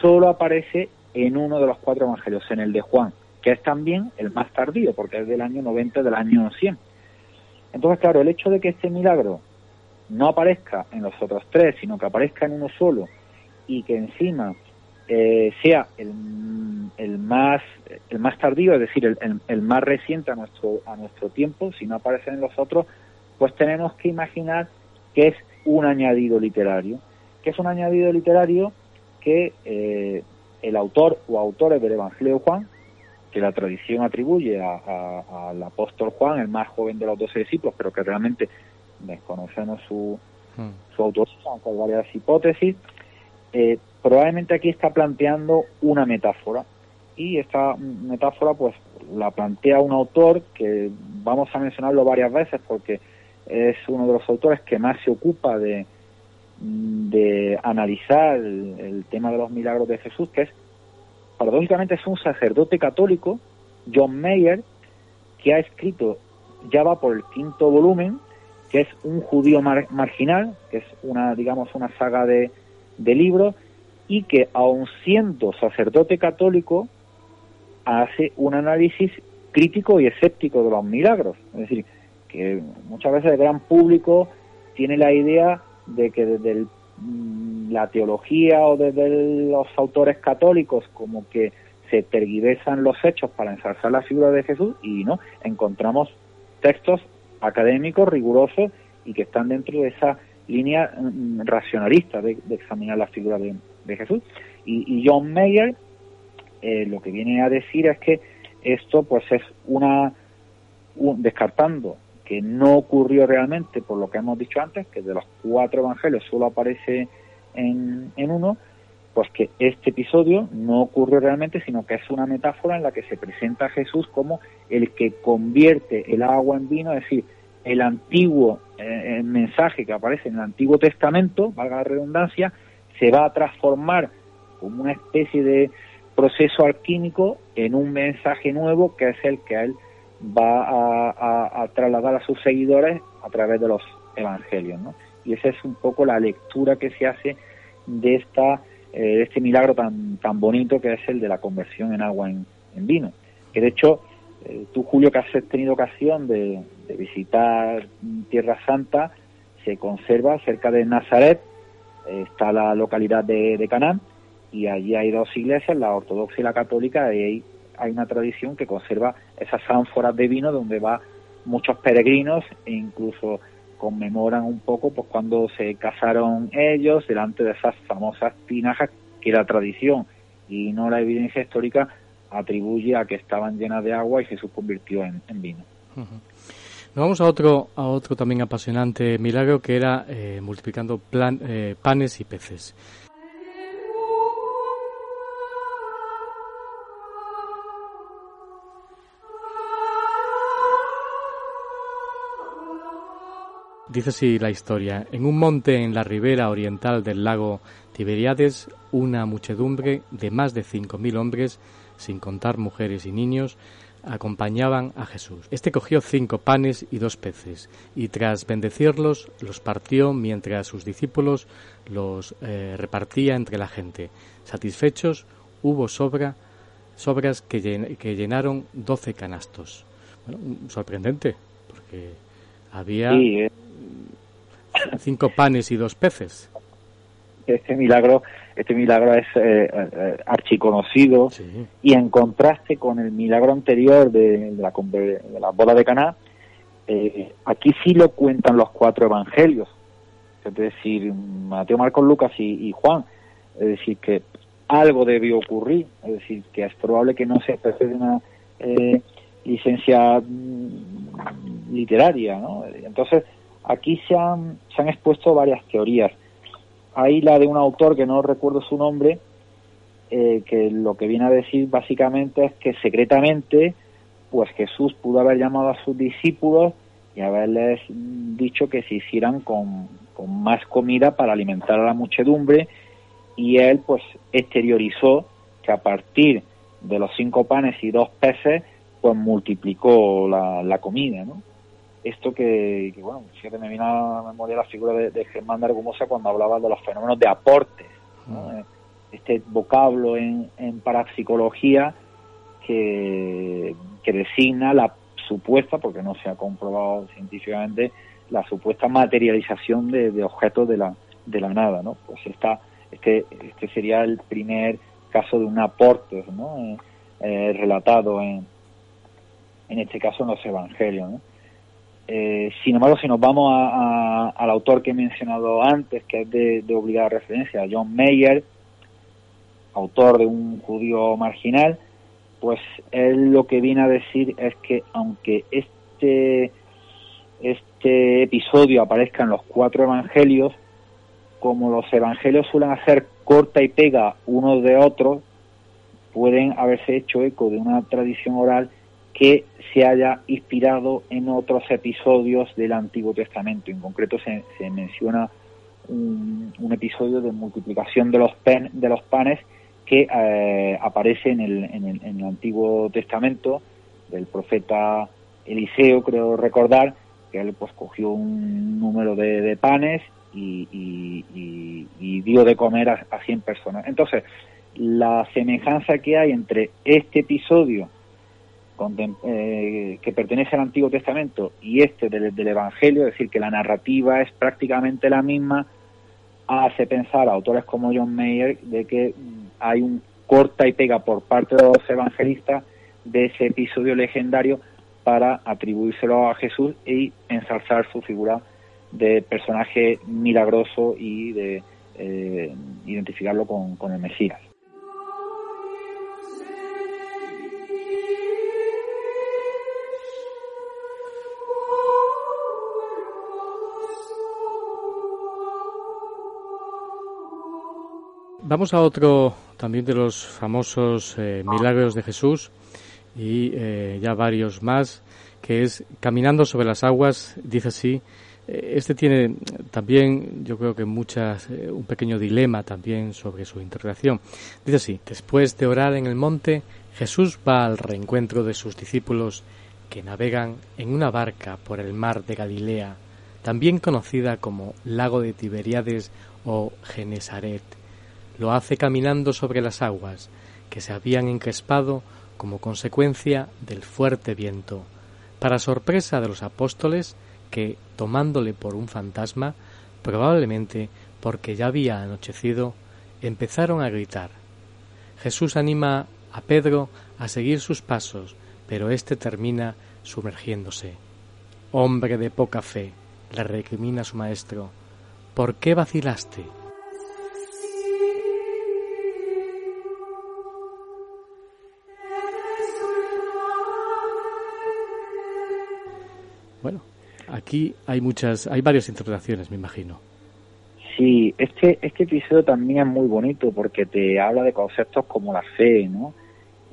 solo aparece en uno de los cuatro evangelios, en el de Juan, que es también el más tardío, porque es del año 90, del año 100. Entonces, claro, el hecho de que este milagro no aparezca en los otros tres, sino que aparezca en uno solo, y que encima eh, sea el, el, más el más tardío, es decir, el, el, más reciente a nuestro a nuestro tiempo, si no aparece en los otros, pues tenemos que imaginar que es un añadido literario, que es un añadido literario que eh, el autor o autores del Evangelio de Juan, que la tradición atribuye al apóstol Juan, el más joven de los doce discípulos, pero que realmente desconocemos su, hmm. su autoría, aunque hay varias hipótesis, eh, probablemente aquí está planteando una metáfora. y esta metáfora pues la plantea un autor que vamos a mencionarlo varias veces porque es uno de los autores que más se ocupa de, de analizar el, tema de los milagros de Jesús, que es, paradójicamente, es un sacerdote católico, John Mayer, que ha escrito, ya va por el quinto volumen, que es un judío marginal, que es una, digamos, una saga de, de libros, y que aun siendo sacerdote católico, hace un análisis crítico y escéptico de los milagros. Es decir, que muchas veces el gran público tiene la idea de que desde mm, la teología o desde los autores católicos como que se tergiversan los hechos para ensalzar la figura de Jesús y no, encontramos textos académicos rigurosos y que están dentro de esa línea mm, racionalista de, examinar la figura de, Jesús. Y, John Mayer eh, lo que viene a decir es que esto pues es una descartando que no ocurrió realmente por lo que hemos dicho antes, que de los cuatro evangelios solo aparece en, uno, pues que este episodio no ocurrió realmente, sino que es una metáfora en la que se presenta a Jesús como el que convierte el agua en vino, es decir, el antiguo eh, mensaje que aparece en el Antiguo Testamento, valga la redundancia, se va a transformar como una especie de proceso alquímico en un mensaje nuevo que es el que él va a, trasladar a sus seguidores a través de los evangelios. ¿no? Y esa es un poco la lectura que se hace de esta eh, este milagro tan tan bonito que es el de la conversión en agua en, vino. Que de hecho, eh, tú Julio que has tenido ocasión de, visitar Tierra Santa, se conserva cerca de Nazaret, eh, está la localidad de, de Canaán, y allí hay dos iglesias, la ortodoxa y la católica, y hay, hay una tradición que conserva esas ánforas de vino donde va muchos peregrinos e incluso conmemoran un poco pues cuando se casaron ellos delante de esas famosas tinajas que la tradición y no la evidencia histórica atribuye a que estaban llenas de agua y Jesús convirtió en, vino. Nos vamos a otro, a otro también apasionante milagro que era eh, multiplicando plan, eh, panes y peces. Dice así la historia. En un monte en la ribera oriental del lago Tiberiades, una muchedumbre de más de cinco mil hombres, sin contar mujeres y niños, acompañaban a Jesús. Este cogió cinco panes y dos peces, y tras bendecirlos, los partió mientras sus discípulos los eh, repartía entre la gente. Satisfechos, hubo sobra, sobras que, llenaron doce canastos. Bueno, sorprendente, porque había eh, cinco panes y dos peces. Este milagro, este milagro es eh, eh, archiconocido y en contraste con el milagro anterior de, la, de la, boda de Caná, eh, aquí sí lo cuentan los cuatro evangelios, es decir, Mateo, Marcos, Lucas y, Juan, es decir, que algo debió ocurrir, es decir, que es probable que no se especie de una licencia mm, literaria, ¿no? Entonces, Aquí se han, se han expuesto varias teorías. Hay la de un autor que no recuerdo su nombre, eh, que lo que viene a decir básicamente es que secretamente, pues Jesús pudo haber llamado a sus discípulos y haberles dicho que se hicieran con, más comida para alimentar a la muchedumbre y él pues exteriorizó que a partir de los cinco panes y dos peces pues multiplicó la, la comida, ¿no? Esto que, bueno, fíjate, me vino a la memoria la figura de, Germán de Argumosa cuando hablaba de los fenómenos de aportes, mm. este vocablo en, en parapsicología que, que designa la supuesta, porque no se ha comprobado científicamente, la supuesta materialización de, objetos de la, de la nada, ¿no? Pues esta, este, este sería el primer caso de un aporte, ¿no? Eh, eh, relatado en, en este caso en los evangelios, ¿no? Eh, sin embargo, si nos vamos al autor que he mencionado antes, que es de, obligada referencia, John Mayer, autor de un judío marginal, pues él lo que viene a decir es que aunque este, este episodio aparezca en los cuatro evangelios, como los evangelios suelen hacer corta y pega unos de otros, pueden haberse hecho eco de una tradición oral que se haya inspirado en otros episodios del Antiguo Testamento. En concreto se, menciona un, episodio de multiplicación de los, de los panes que eh, aparece en el, en, el, Antiguo Testamento del profeta Eliseo, creo recordar, que él pues cogió un número de, panes y, dio de comer a, a 100 personas. Entonces, la semejanza que hay entre este episodio eh, que pertenece al Antiguo Testamento y este del, Evangelio, es decir, que la narrativa es prácticamente la misma, hace pensar a autores como John Mayer de que hay un corta y pega por parte de los evangelistas de ese episodio legendario para atribuírselo a Jesús y ensalzar su figura de personaje milagroso y de eh, identificarlo con el Mesías. Vamos a otro también de los famosos eh, milagros de Jesús y eh, ya varios más, que es Caminando sobre las aguas, dice así. Eh, este tiene también, yo creo que muchas, un pequeño dilema también sobre su interpretación. Dice así, después de orar en el monte, Jesús va al reencuentro de sus discípulos que navegan en una barca por el mar de Galilea, también conocida como lago de Tiberíades o Genesaret lo hace caminando sobre las aguas, que se habían encrespado como consecuencia del fuerte viento, para sorpresa de los apóstoles que, tomándole por un fantasma, probablemente porque ya había anochecido, empezaron a gritar. Jesús anima a Pedro a seguir sus pasos, pero éste termina sumergiéndose. Hombre de poca fe, le recrimina su maestro, ¿por qué vacilaste? Bueno, aquí hay muchas, hay varias interpretaciones, me imagino. Sí, este, este episodio también es muy bonito porque te habla de conceptos como la fe, ¿no?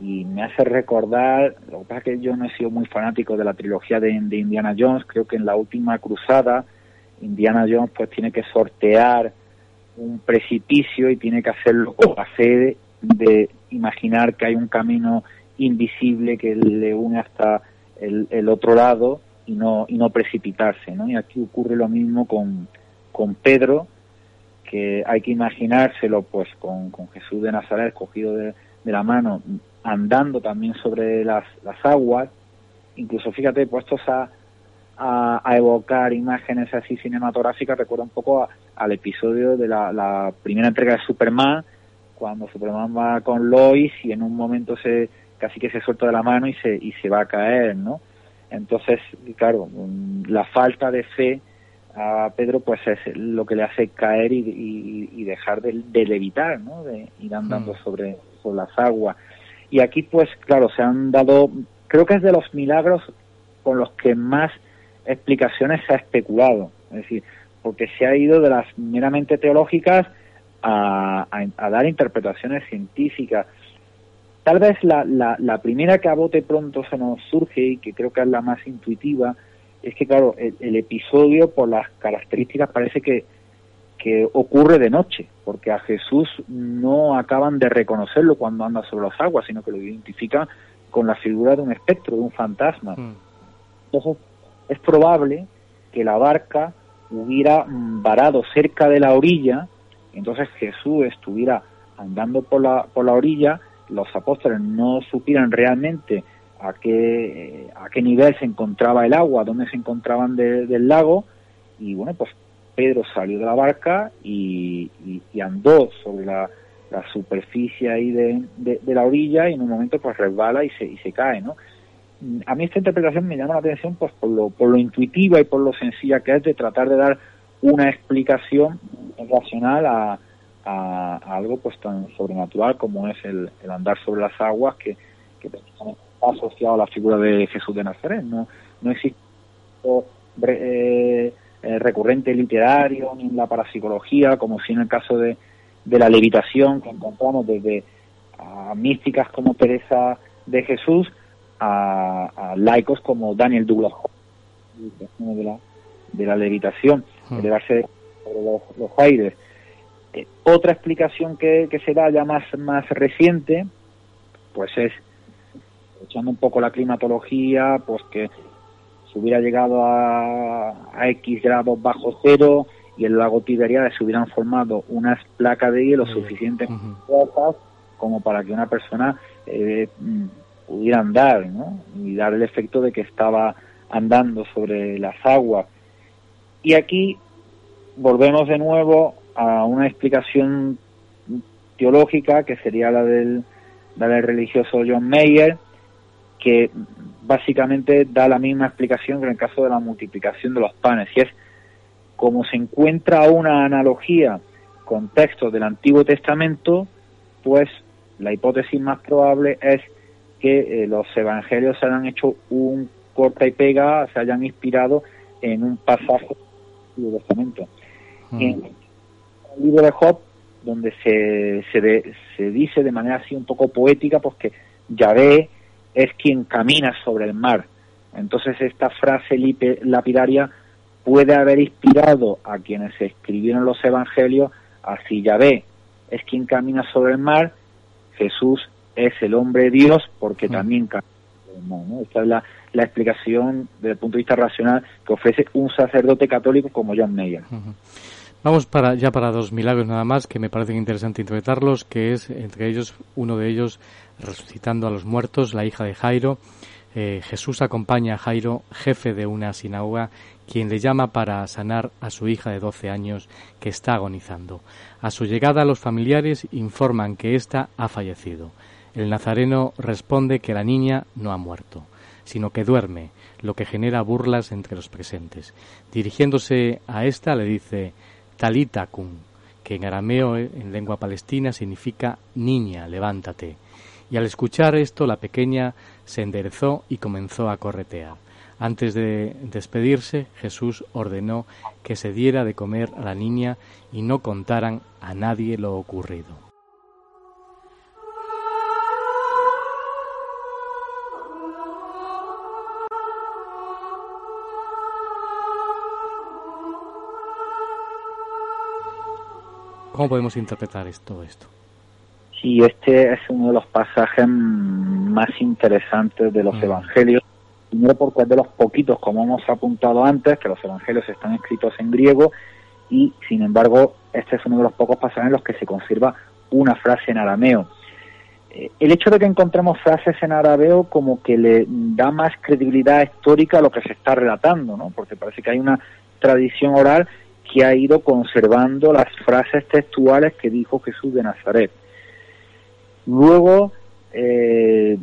Y me hace recordar, lo que pasa es que yo no he sido muy fanático de la trilogía de, de Indiana Jones, creo que en la última cruzada Indiana Jones pues tiene que sortear un precipicio y tiene que hacerlo con la fe de, imaginar que hay un camino invisible que le une hasta el, el otro lado y no, y no precipitarse. ¿no? Y aquí ocurre lo mismo con, con Pedro, que hay que imaginárselo pues con, con Jesús de Nazaret cogido de, la mano, andando también sobre las, las aguas, incluso fíjate, puestos a, a, evocar imágenes así cinematográficas, recuerda un poco al episodio de la, la, primera entrega de Superman, cuando Superman va con Lois y en un momento se casi que se suelta de la mano y se, y se va a caer, ¿no? Entonces, claro, la falta de fe a Pedro pues es lo que le hace caer y, dejar de, levitar, ¿no? De ir andando hmm. sobre, sobre las aguas. Y aquí pues, claro, se han dado, creo que es de los milagros con los que más explicaciones se ha especulado. Es decir, porque se ha ido de las meramente teológicas a, a dar interpretaciones científicas. Tal vez la, la, primera que a bote pronto se nos surge y que creo que es la más intuitiva es que, claro, el, episodio por las características parece que, que ocurre de noche, porque a Jesús no acaban de reconocerlo cuando anda sobre las aguas, sino que lo identifican con la figura de un espectro, de un fantasma. Hmm. Entonces, es probable que la barca hubiera varado cerca de la orilla, entonces Jesús estuviera andando por la, por la orilla los apóstoles no supieran realmente a qué, a qué nivel se encontraba el agua, dónde se encontraban del lago, y bueno, pues Pedro salió de la barca y, andó sobre la, superficie ahí de, la orilla y en un momento pues resbala y se, y se cae, ¿no? A mí esta interpretación me llama la atención pues por lo, por lo intuitiva y por lo sencilla que es de tratar de dar una explicación racional a, a, algo pues tan sobrenatural como es el, andar sobre las aguas que, que está asociado a la figura de Jesús de Nazaret. No, no existe eh, eh, recurrente literario ni en la parapsicología, como si en el caso de, de la levitación que encontramos desde a místicas como Teresa de Jesús, a, laicos como Daniel Douglas, de la, de la levitación, hmm. elevarse sobre los, aires. Eh, otra explicación que, que se da ya más, más reciente, pues es, echando un poco la climatología, pues que se hubiera llegado a, a X grados bajo cero y el lago Tiberiades se hubieran formado unas placas de hielo suficientemente fuertes como para que una persona eh, pudiera andar ¿no? y dar el efecto de que estaba andando sobre las aguas. Y aquí volvemos de nuevo a una explicación teológica que sería la del, la del religioso John Mayer, que básicamente da la misma explicación que en el caso de la multiplicación de los panes, y es como se encuentra una analogía con textos del Antiguo Testamento, pues la hipótesis más probable es que eh, los evangelios se hayan hecho un corta y pega, se hayan inspirado en un pasaje del Antiguo Testamento. Mm. En el libro de Job, donde se, se, se dice de manera así un poco poética, pues que Yahvé es quien camina sobre el mar. Entonces esta frase lapidaria puede haber inspirado a quienes escribieron los evangelios así Yahvé es quien camina sobre el mar, Jesús es el hombre Dios porque mm. también camina sobre el mar. ¿no? Esta es la, la, explicación desde el punto de vista racional que ofrece un sacerdote católico como John Mayer. Vamos para, ya para dos milagros nada más que me parecen interesante interpretarlos, que es entre ellos uno de ellos resucitando a los muertos, la hija de Jairo. Eh, Jesús acompaña a Jairo, jefe de una sinagoga, quien le llama para sanar a su hija de 12 años que está agonizando. A su llegada los familiares informan que ésta ha fallecido. El nazareno responde que la niña no ha muerto, sino que duerme, lo que genera burlas entre los presentes. Dirigiéndose a ésta le dice Talita kun, que en arameo, en lengua palestina, significa niña, levántate. Y al escuchar esto, la pequeña se enderezó y comenzó a corretear. Antes de despedirse, Jesús ordenó que se diera de comer a la niña y no contaran a nadie lo ocurrido. ¿Cómo podemos interpretar esto, esto? Sí, este es uno de los pasajes más interesantes de los mm. evangelios. Primero porque es de los poquitos, como hemos apuntado antes, que los evangelios están escritos en griego y, sin embargo, este es uno de los pocos pasajes en los que se conserva una frase en arameo. Eh, el hecho de que encontremos frases en arameo como que le da más credibilidad histórica a lo que se está relatando, ¿no? Porque parece que hay una tradición oral que ha ido conservando las frases textuales que dijo Jesús de Nazaret. Luego eh,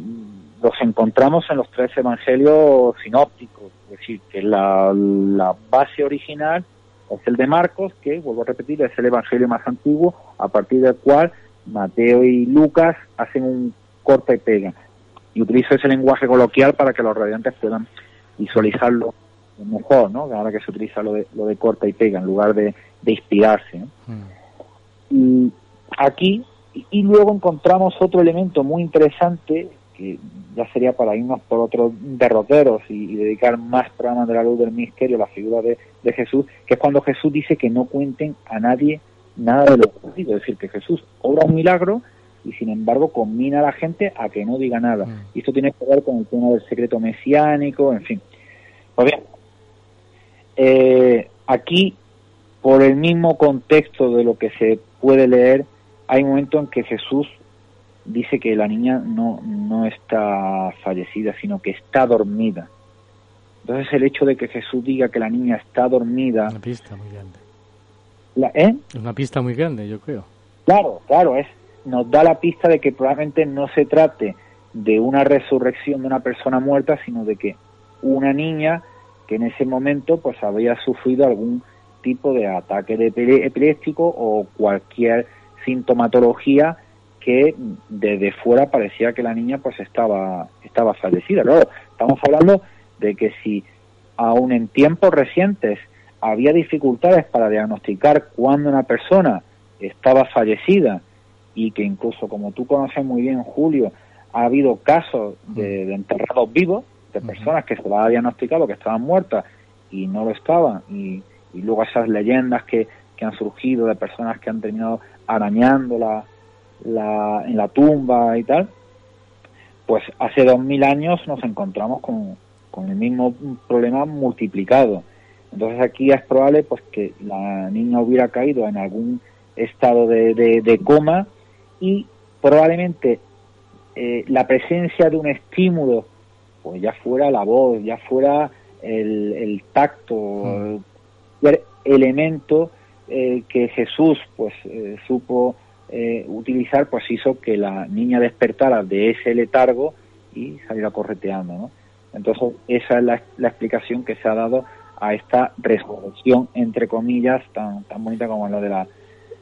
los encontramos en los tres evangelios sinópticos, es decir, que la, base original es el de Marcos, que, vuelvo a repetir, es el evangelio más antiguo, a partir del cual Mateo y Lucas hacen un corte y pega. Y utilizo ese lenguaje coloquial para que los radiantes puedan visualizarlo mejor, ¿no? Ahora que se utiliza lo de, lo de corta y pega en lugar de, inspirarse. Mm. Y aquí, y, luego encontramos otro elemento muy interesante, que ya sería para irnos por otros derroteros y, dedicar más programas de la luz del misterio a la figura de, Jesús, que es cuando Jesús dice que no cuenten a nadie nada de lo ocurrido, es decir, que Jesús obra un milagro y sin embargo combina a la gente a que no diga nada. Mm. Y esto tiene que ver con el tema del secreto mesiánico, en fin. Pues bien, eh, aquí, por el mismo contexto de lo que se puede leer, hay un momento en que Jesús dice que la niña no, no está fallecida, sino que está dormida. Entonces el hecho de que Jesús diga que la niña está dormida... Una pista muy grande. La, ¿eh? Una pista muy grande, yo creo. Claro, claro, es, nos da la pista de que probablemente no se trate de una resurrección de una persona muerta, sino de que una niña que en ese momento pues había sufrido algún tipo de ataque de epiléptico o cualquier sintomatología que desde fuera parecía que la niña pues estaba estaba fallecida. Claro, estamos hablando de que si aún en tiempos recientes había dificultades para diagnosticar cuándo una persona estaba fallecida y que incluso como tú conoces muy bien, Julio, ha habido casos de, enterrados vivos, de personas que se les ha diagnosticado que estaban muertas y no lo estaban, y, luego esas leyendas que, que, han surgido de personas que han terminado arañando la, la, en la tumba y tal, pues hace dos mil años nos encontramos con, con el mismo problema multiplicado. Entonces aquí es probable pues que la niña hubiera caído en algún estado de, de, coma y probablemente eh, la presencia de un estímulo, pues ya fuera la voz, ya fuera el, el tacto, mm. el elemento eh, que Jesús pues eh, supo utilizar, pues hizo que la niña despertara de ese letargo y saliera correteando, ¿no? Entonces esa es la, la explicación que se ha dado a esta resurrección, entre comillas, tan, tan bonita como lo de la,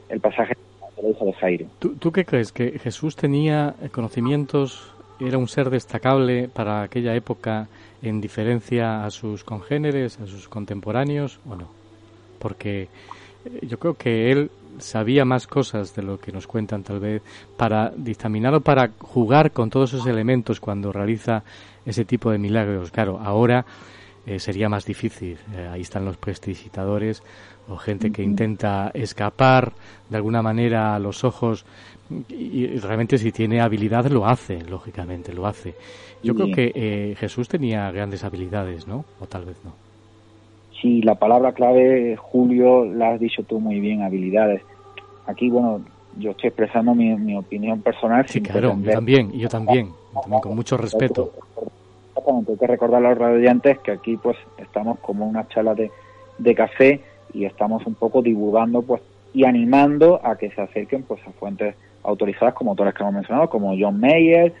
el pasaje de la hija de Jairo. ¿Tú, ¿Tú qué crees? ¿Que Jesús tenía conocimientos, era un ser destacable para aquella época en diferencia a sus congéneres, a sus contemporáneos o no? Porque eh, yo creo que él sabía más cosas de lo que nos cuentan tal vez para dictaminar o para jugar con todos esos elementos cuando realiza ese tipo de milagros. Claro, ahora eh, sería más difícil. Eh, ahí están los prestidigitadores o gente que intenta escapar de alguna manera a los ojos y, realmente si tiene habilidad lo hace, lógicamente, lo hace. Yo creo que eh, Jesús tenía grandes habilidades, ¿no? O tal vez no. Sí, la palabra clave, Julio, la has dicho tú muy bien, habilidades. Aquí, bueno, yo estoy expresando mi, mi opinión personal. Sí, claro, yo también, y yo también, también, con mucho respeto exactamente, hay que recordar a los radiantes que aquí pues estamos como una charla de, de café y estamos un poco divulgando pues y animando a que se acerquen pues a fuentes autorizadas como todas las que hemos mencionado, como John Mayer,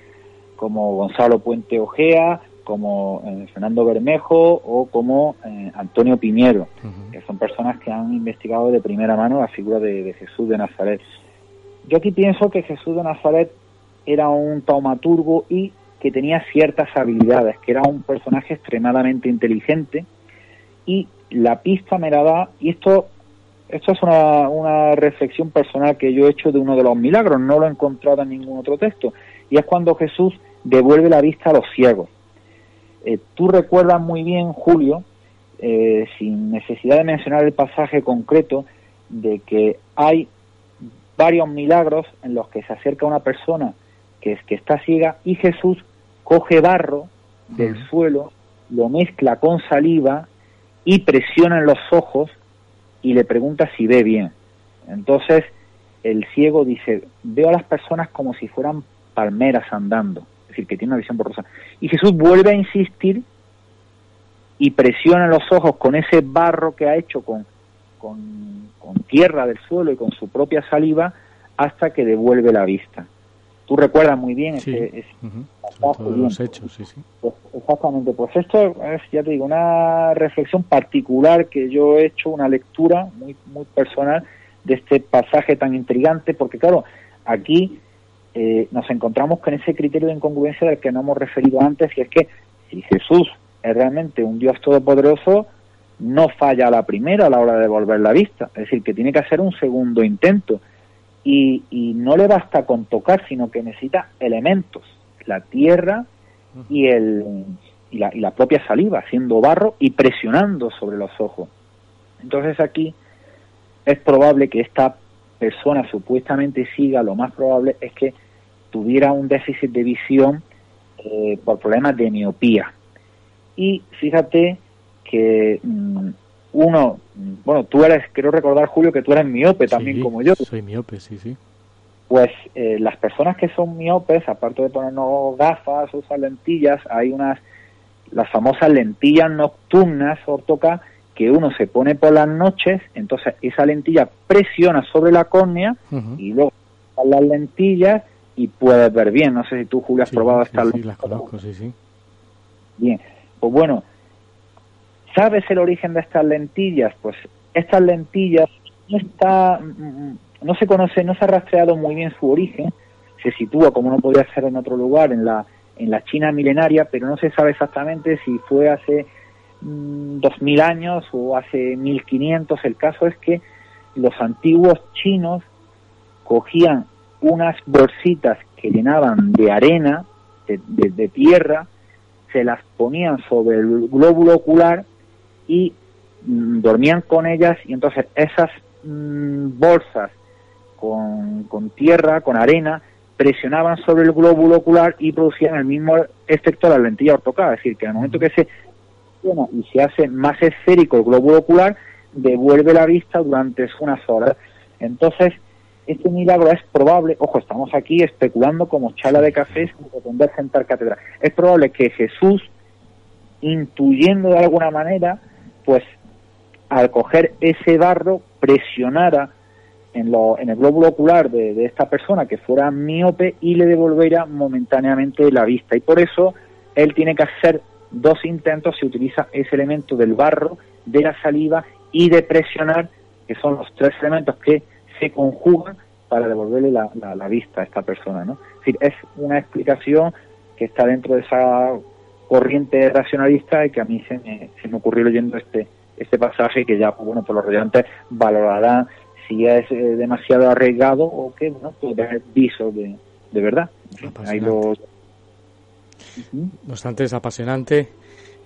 como Gonzalo Puente Ojea, como eh, Fernando Bermejo o como eh, Antonio Piñero, que son personas que han investigado de primera mano la figura de, de, Jesús de Nazaret. Yo aquí pienso que Jesús de Nazaret era un taumaturgo y que tenía ciertas habilidades, que era un personaje extremadamente inteligente y la pista me la da, y esto, esto es una, una reflexión personal que yo he hecho de uno de los milagros, no lo he encontrado en ningún otro texto, y es cuando Jesús devuelve la vista a los ciegos. Eh, tú recuerdas muy bien, Julio, eh, sin necesidad de mencionar el pasaje concreto, de que hay varios milagros en los que se acerca una persona que, es, que está ciega y Jesús coge barro del suelo, lo mezcla con saliva y presiona en los ojos y le pregunta si ve bien. Entonces el ciego dice, veo a las personas como si fueran palmeras andando, es decir, que tiene una visión borrosa. Y Jesús vuelve a insistir y presiona los ojos con ese barro que ha hecho con, con, tierra del suelo y con su propia saliva hasta que devuelve la vista. Tú recuerdas muy bien ese, los hechos, sí, sí. Pues, exactamente, pues esto es, ya te digo, una reflexión particular que yo he hecho, una lectura muy, muy personal de este pasaje tan intrigante, porque claro, aquí eh, nos encontramos con ese criterio de incongruencia del que no hemos referido antes, y es que si Jesús es realmente un Dios todopoderoso, no falla a la primera a la hora de devolver la vista, es decir, que tiene que hacer un segundo intento. Y, y no le basta con tocar, sino que necesita elementos la tierra y, el, y, la, y la propia saliva, haciendo barro y presionando sobre los ojos. Entonces aquí es probable que esta persona supuestamente siga, lo más probable es que tuviera un déficit de visión eh, por problemas de miopía. Y fíjate que mm, uno, bueno, tú eres, quiero recordar Julio que tú eres miope también como yo. Soy miope, sí, sí pues eh, las personas que son miopes, aparte de ponernos gafas, usar lentillas, hay unas, las famosas lentillas nocturnas ortoca que uno se pone por las noches, entonces esa lentilla presiona sobre la córnea y luego las lentillas y puedes ver bien. No sé si tú, Julio, has probado estas sí, las conozco, sí, sí. Bien, pues bueno, ¿sabes el origen de estas lentillas? Pues estas lentillas no está no se conoce, no se ha rastreado muy bien su origen, se sitúa como no podría ser en otro lugar, en la, en la China milenaria, pero no se sabe exactamente si fue hace mm, dos mil años o hace 1500. El caso es que los antiguos chinos cogían unas bolsitas que llenaban de arena, de, tierra, se las ponían sobre el glóbulo ocular y mm, dormían con ellas y entonces esas mm, bolsas con, con, tierra, con arena, presionaban sobre el glóbulo ocular y producían el mismo efecto de la lentilla ortocada, es decir, que en el momento que se y se hace más esférico el glóbulo ocular, devuelve la vista durante unas horas. Entonces, este milagro es probable, ojo, estamos aquí especulando como chala de café sin pretender sentar cátedra. Es probable que Jesús, intuyendo de alguna manera, pues al coger ese barro, presionara en, lo, en el glóbulo ocular de, de, esta persona que fuera miope y le devolviera momentáneamente la vista. Y por eso él tiene que hacer dos intentos, se utiliza ese elemento del barro, de la saliva y de presionar, que son los tres elementos que se conjugan para devolverle la, la, vista a esta persona. ¿no? Es decir, es una explicación que está dentro de esa corriente racionalista y que a mí se me, se me ocurrió leyendo este, este pasaje que ya, pues, bueno, por los radiantes valorarán si es eh, demasiado arriesgado o que, bueno, puede tener viso de, de verdad. Ahí lo... No obstante, es apasionante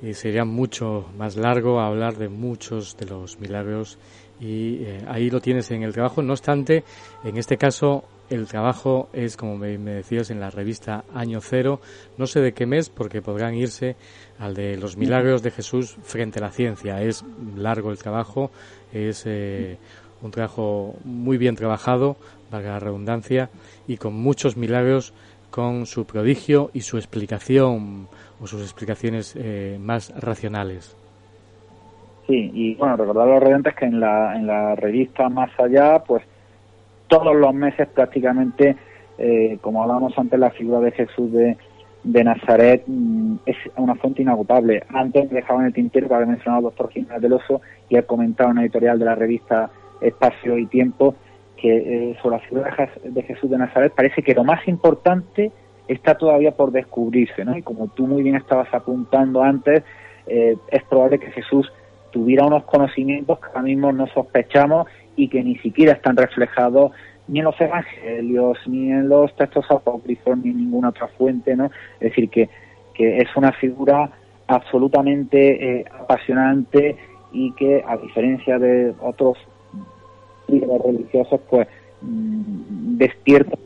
y sería mucho más largo hablar de muchos de los milagros y eh, ahí lo tienes en el trabajo. No obstante, en este caso el trabajo es, como me, decías, en la revista Año Cero. No sé de qué mes, porque podrán irse al de los milagros de Jesús frente a la ciencia. Es largo el trabajo, es eh, un trabajo muy bien trabajado, valga la redundancia, y con muchos milagros con su prodigio y su explicación o sus explicaciones eh, más racionales. Sí, y bueno, recordar a los reyentes que en la, en la revista Más Allá, pues todos los meses prácticamente, eh, como hablábamos antes, la figura de Jesús de, Nazaret mm, es una fuente inagotable. Antes dejaba en el tintero que había mencionado el doctor Jiménez del Oso y ha comentado en una editorial de la revista Espacio y Tiempo que eh, sobre la figura de Jesús de Nazaret parece que lo más importante está todavía por descubrirse, ¿no? Y como tú muy bien estabas apuntando antes, eh, es probable que Jesús tuviera unos conocimientos que ahora mismo no sospechamos y que ni siquiera están reflejados ni en los evangelios, ni en los textos apócrifos, ni en ninguna otra fuente, ¿no? Es decir, que, que es una figura absolutamente eh, apasionante y que, a diferencia de otros líderes religiosos, pues mm, despierta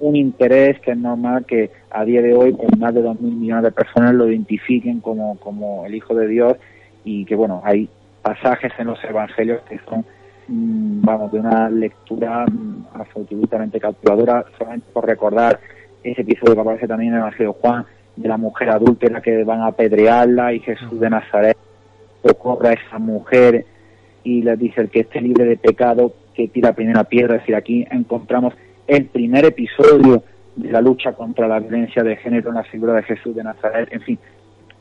un interés que es normal que a día de hoy pues, más de dos mil millones de personas lo identifiquen como, como el Hijo de Dios y que bueno, hay pasajes en los evangelios que son vamos, de una lectura mm, absolutamente capturadora, solamente por recordar ese episodio que aparece también en el Evangelio Juan, de la mujer adúltera que van a apedrearla y Jesús de Nazaret socorre a esa mujer y le dice el que esté libre de pecado que tira primera piedra, es decir, aquí encontramos el primer episodio de la lucha contra la violencia de género en la figura de Jesús de Nazaret, en fin,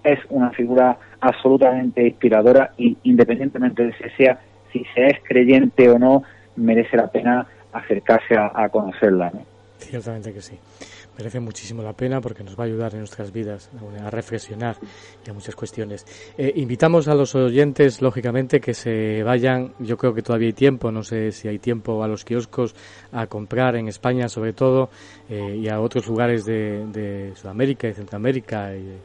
es una figura absolutamente inspiradora y independientemente de si sea si se es creyente o no, merece la pena acercarse a, conocerla. Ciertamente que sí merece muchísimo la pena porque nos va a ayudar en nuestras vidas a reflexionar y a muchas cuestiones. Eh, invitamos a los oyentes, lógicamente, que se vayan, yo creo que todavía hay tiempo, no sé si hay tiempo a los kioscos a comprar en España sobre todo eh, y a otros lugares de, de Sudamérica y Centroamérica. Y,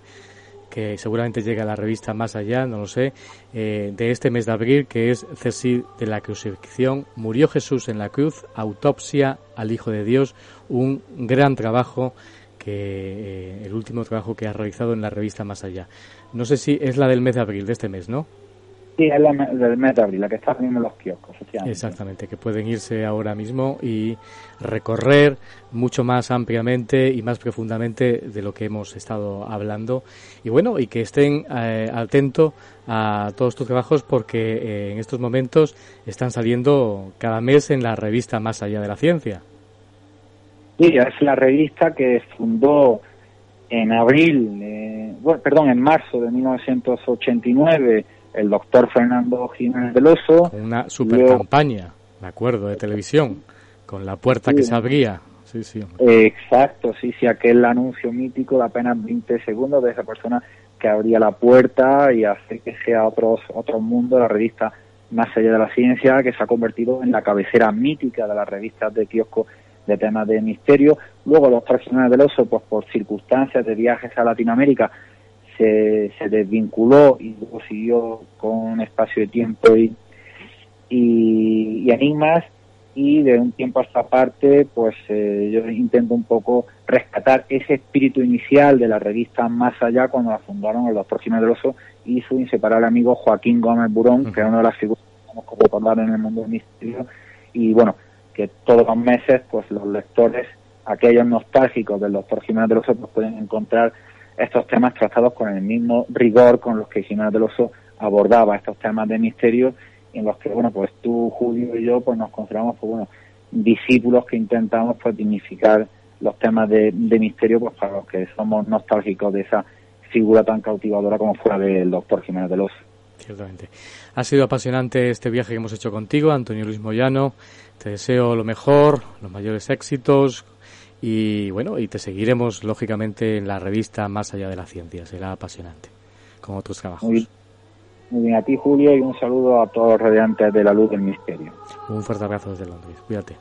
seguramente llega a la revista más allá, no lo sé, eh, de este mes de abril, que es Cecil de la crucifixión. Murió Jesús en la cruz, autopsia al Hijo de Dios, un gran trabajo que eh, el último trabajo que ha realizado en la revista Más Allá. No sé si es la del mes de abril, de este mes, ¿no? Sí, es la del mes de abril, la que está en los kioscos. Exactamente, que pueden irse ahora mismo y recorrer mucho más ampliamente y más profundamente de lo que hemos estado hablando. Y bueno, y que estén eh, atentos a todos tus trabajos porque eh, en estos momentos están saliendo cada mes en la revista Más Allá de la Ciencia. Sí, es la revista que fundó en abril, eh, bueno, perdón, en marzo de 1989 el doctor Fernando Jiménez del Oso. Una super campaña, me acuerdo, de televisión, con la puerta que se abría. Sí, sí. Exacto, sí, sí, aquel anuncio mítico de apenas 20 segundos de esa persona que abría la puerta y hace que sea otros, otro mundo, la revista Más allá de la ciencia, que se ha convertido en la cabecera mítica de las revistas de kiosco de temas de misterio. Luego los Jiménez del Oso, pues por circunstancias de viajes a Latinoamérica, se, se desvinculó y luego siguió con espacio de tiempo y, y, enigmas y de un tiempo a esta parte pues eh, yo intento un poco rescatar ese espíritu inicial de la revista Más Allá cuando la fundaron doctor Jiménez del Oso y su inseparable amigo Joaquín Gómez Burón, que es una de las figuras que tenemos que recordar en el mundo del misterio. Y bueno, que todos los meses pues los lectores, aquellos nostálgicos del doctor Jiménez del Oso pues pueden encontrar estos temas tratados con el mismo rigor con los que Jiménez del Oso abordaba estos temas de misterio en los que, bueno, pues tú, Julio y yo, pues nos consideramos, pues bueno, discípulos que intentamos, pues, dignificar los temas de, misterio, pues para los que somos nostálgicos de esa figura tan cautivadora como fue del doctor Jiménez del Oso. Ciertamente. Ha sido apasionante este viaje que hemos hecho contigo, Antonio Luis Moyano. Te deseo lo mejor, los mayores éxitos y bueno, y te seguiremos lógicamente en la revista Más allá de la ciencia. Será apasionante, como tus trabajos. Muy, bien a ti, Julio, y un saludo a todos los radiantes de la luz del misterio. Un fuerte abrazo desde Londres. Cuídate.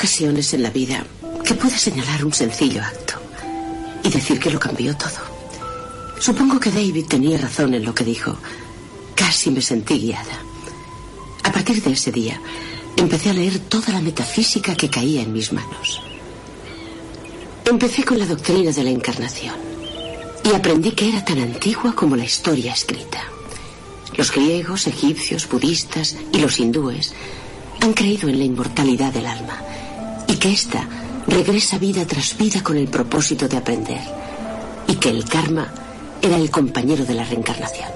Ocasiones en la vida que puedes señalar un sencillo acto y decir que lo cambió todo. Supongo que David tenía razón en lo que dijo. Casi me sentí guiada. A partir de ese día, empecé a leer toda la metafísica que caía en mis manos. Empecé con la doctrina de la encarnación y aprendí que era tan antigua como la historia escrita. Los griegos, egipcios, budistas y los hindúes han creído en la inmortalidad del alma que ésta regresa vida tras vida con el propósito de aprender y que el karma era el compañero de la reencarnación.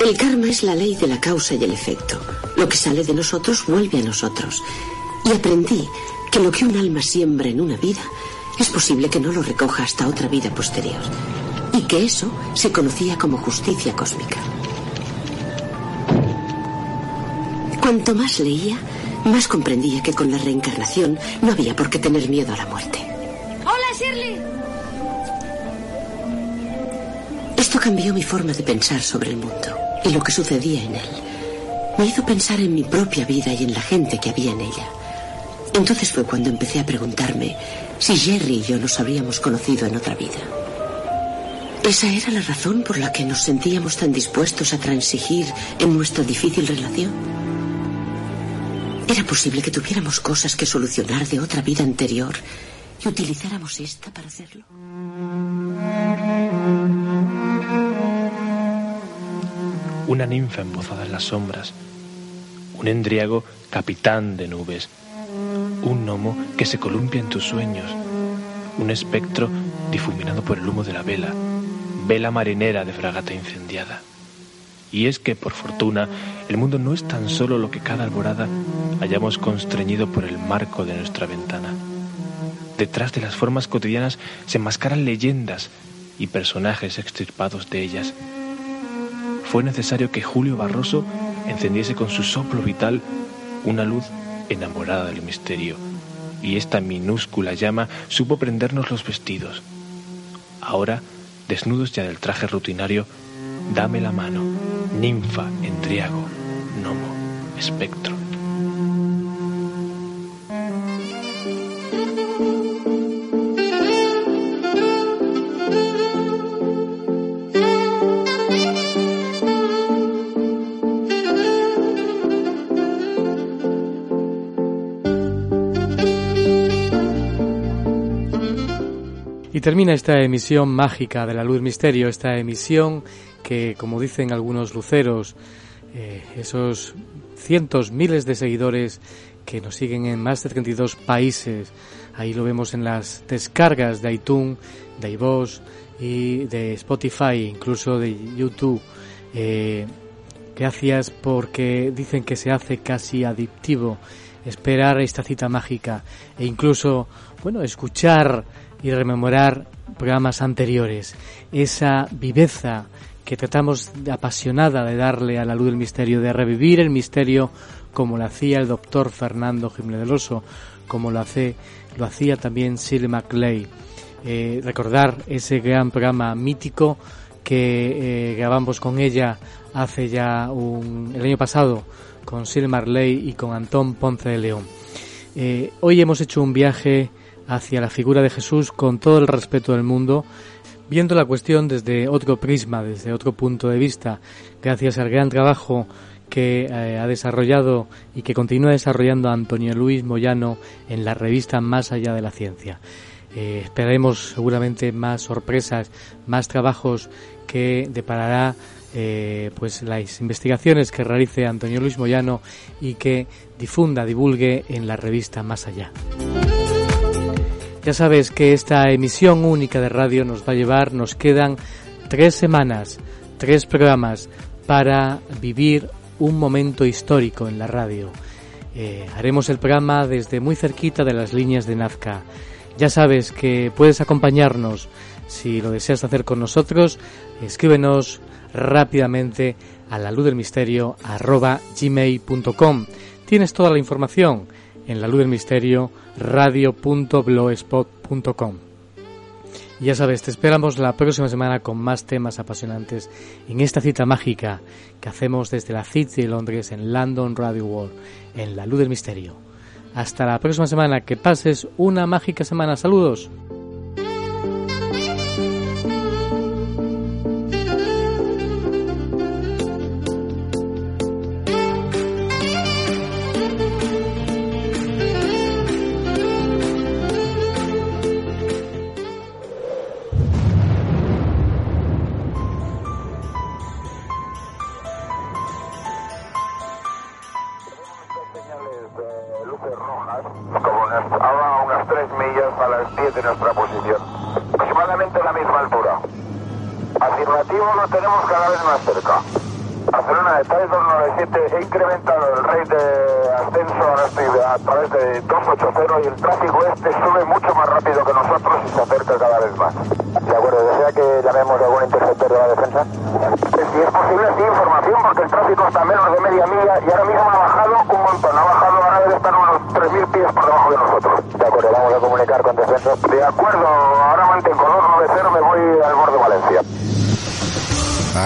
El karma es la ley de la causa y el efecto. Lo que sale de nosotros vuelve a nosotros. Y aprendí que lo que un alma siembra en una vida es posible que no lo recoja hasta otra vida posterior. Y que eso se conocía como justicia cósmica. Cuanto más leía, más comprendía que con la reencarnación no había por qué tener miedo a la muerte. ¡Hola, Shirley! Esto cambió mi forma de pensar sobre el mundo y lo que sucedía en él. Me hizo pensar en mi propia vida y en la gente que había en ella. Entonces fue cuando empecé a preguntarme si Jerry y yo nos habríamos conocido en otra vida. ¿Esa era la razón por la que nos sentíamos tan dispuestos a transigir en nuestra difícil relación? Era posible que tuviéramos cosas que solucionar de otra vida anterior y utilizáramos esta para hacerlo. Una ninfa embozada en las sombras, un endriago capitán de nubes, un gnomo que se columpia en tus sueños, un espectro difuminado por el humo de la vela, vela marinera de fragata incendiada. Y es que, por fortuna, el mundo no es tan solo lo que cada alborada hayamos constreñido por el marco de nuestra ventana. Detrás de las formas cotidianas se enmascaran leyendas y personajes extirpados de ellas. Fue necesario que Julio Barroso encendiese con su soplo vital una luz enamorada del misterio, y esta minúscula llama supo prendernos los vestidos. Ahora, desnudos ya del traje rutinario, dame la mano ninfa, entriago, gnomo, espectro. Termina esta emisión mágica de la luz misterio, esta emisión que, como dicen algunos luceros, eh, esos cientos, miles de seguidores que nos siguen en más de 32 países, ahí lo vemos en las descargas de iTunes, de iVoox y de Spotify, incluso de YouTube. Eh, gracias porque dicen que se hace casi adictivo esperar esta cita mágica e incluso, bueno, escuchar y rememorar programas anteriores, esa viveza que tratamos de apasionada de darle a la luz del misterio, de revivir el misterio como lo hacía el doctor Fernando Jiménez del Oso, como lo, hace, lo hacía también Shirley MacLay. Eh, recordar ese gran programa mítico que eh, grabamos con ella hace ya un, el año pasado con Shirley MacLay y con Antón Ponce de León. Eh, hoy hemos hecho un viaje hacia la figura de Jesús con todo el respeto del mundo, viendo la cuestión desde otro prisma, desde otro punto de vista, gracias al gran trabajo que eh, ha desarrollado y que continúa desarrollando Antonio Luis Moyano en la revista Más allá de la ciencia. Eh, esperaremos seguramente más sorpresas, más trabajos que deparará eh, pues las investigaciones que realice Antonio Luis Moyano y que difunda, divulgue en la revista Más allá. Ya sabes que esta emisión única de radio nos va a llevar, nos quedan tres semanas, tres programas para vivir un momento histórico en la radio. Eh, haremos el programa desde muy cerquita de las líneas de Nazca. Ya sabes que puedes acompañarnos. Si lo deseas hacer con nosotros, escríbenos rápidamente a la luz del misterio gmail.com. Tienes toda la información en la luz del misterio radio.blogspot.com. Ya sabes, te esperamos la próxima semana con más temas apasionantes en esta cita mágica que hacemos desde la City de Londres en London Radio World, en la luz del misterio. Hasta la próxima semana, que pases una mágica semana. Saludos.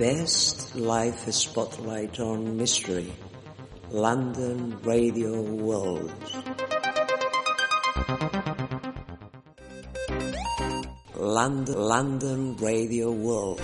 Best life spotlight on mystery, London Radio World. London, London Radio World.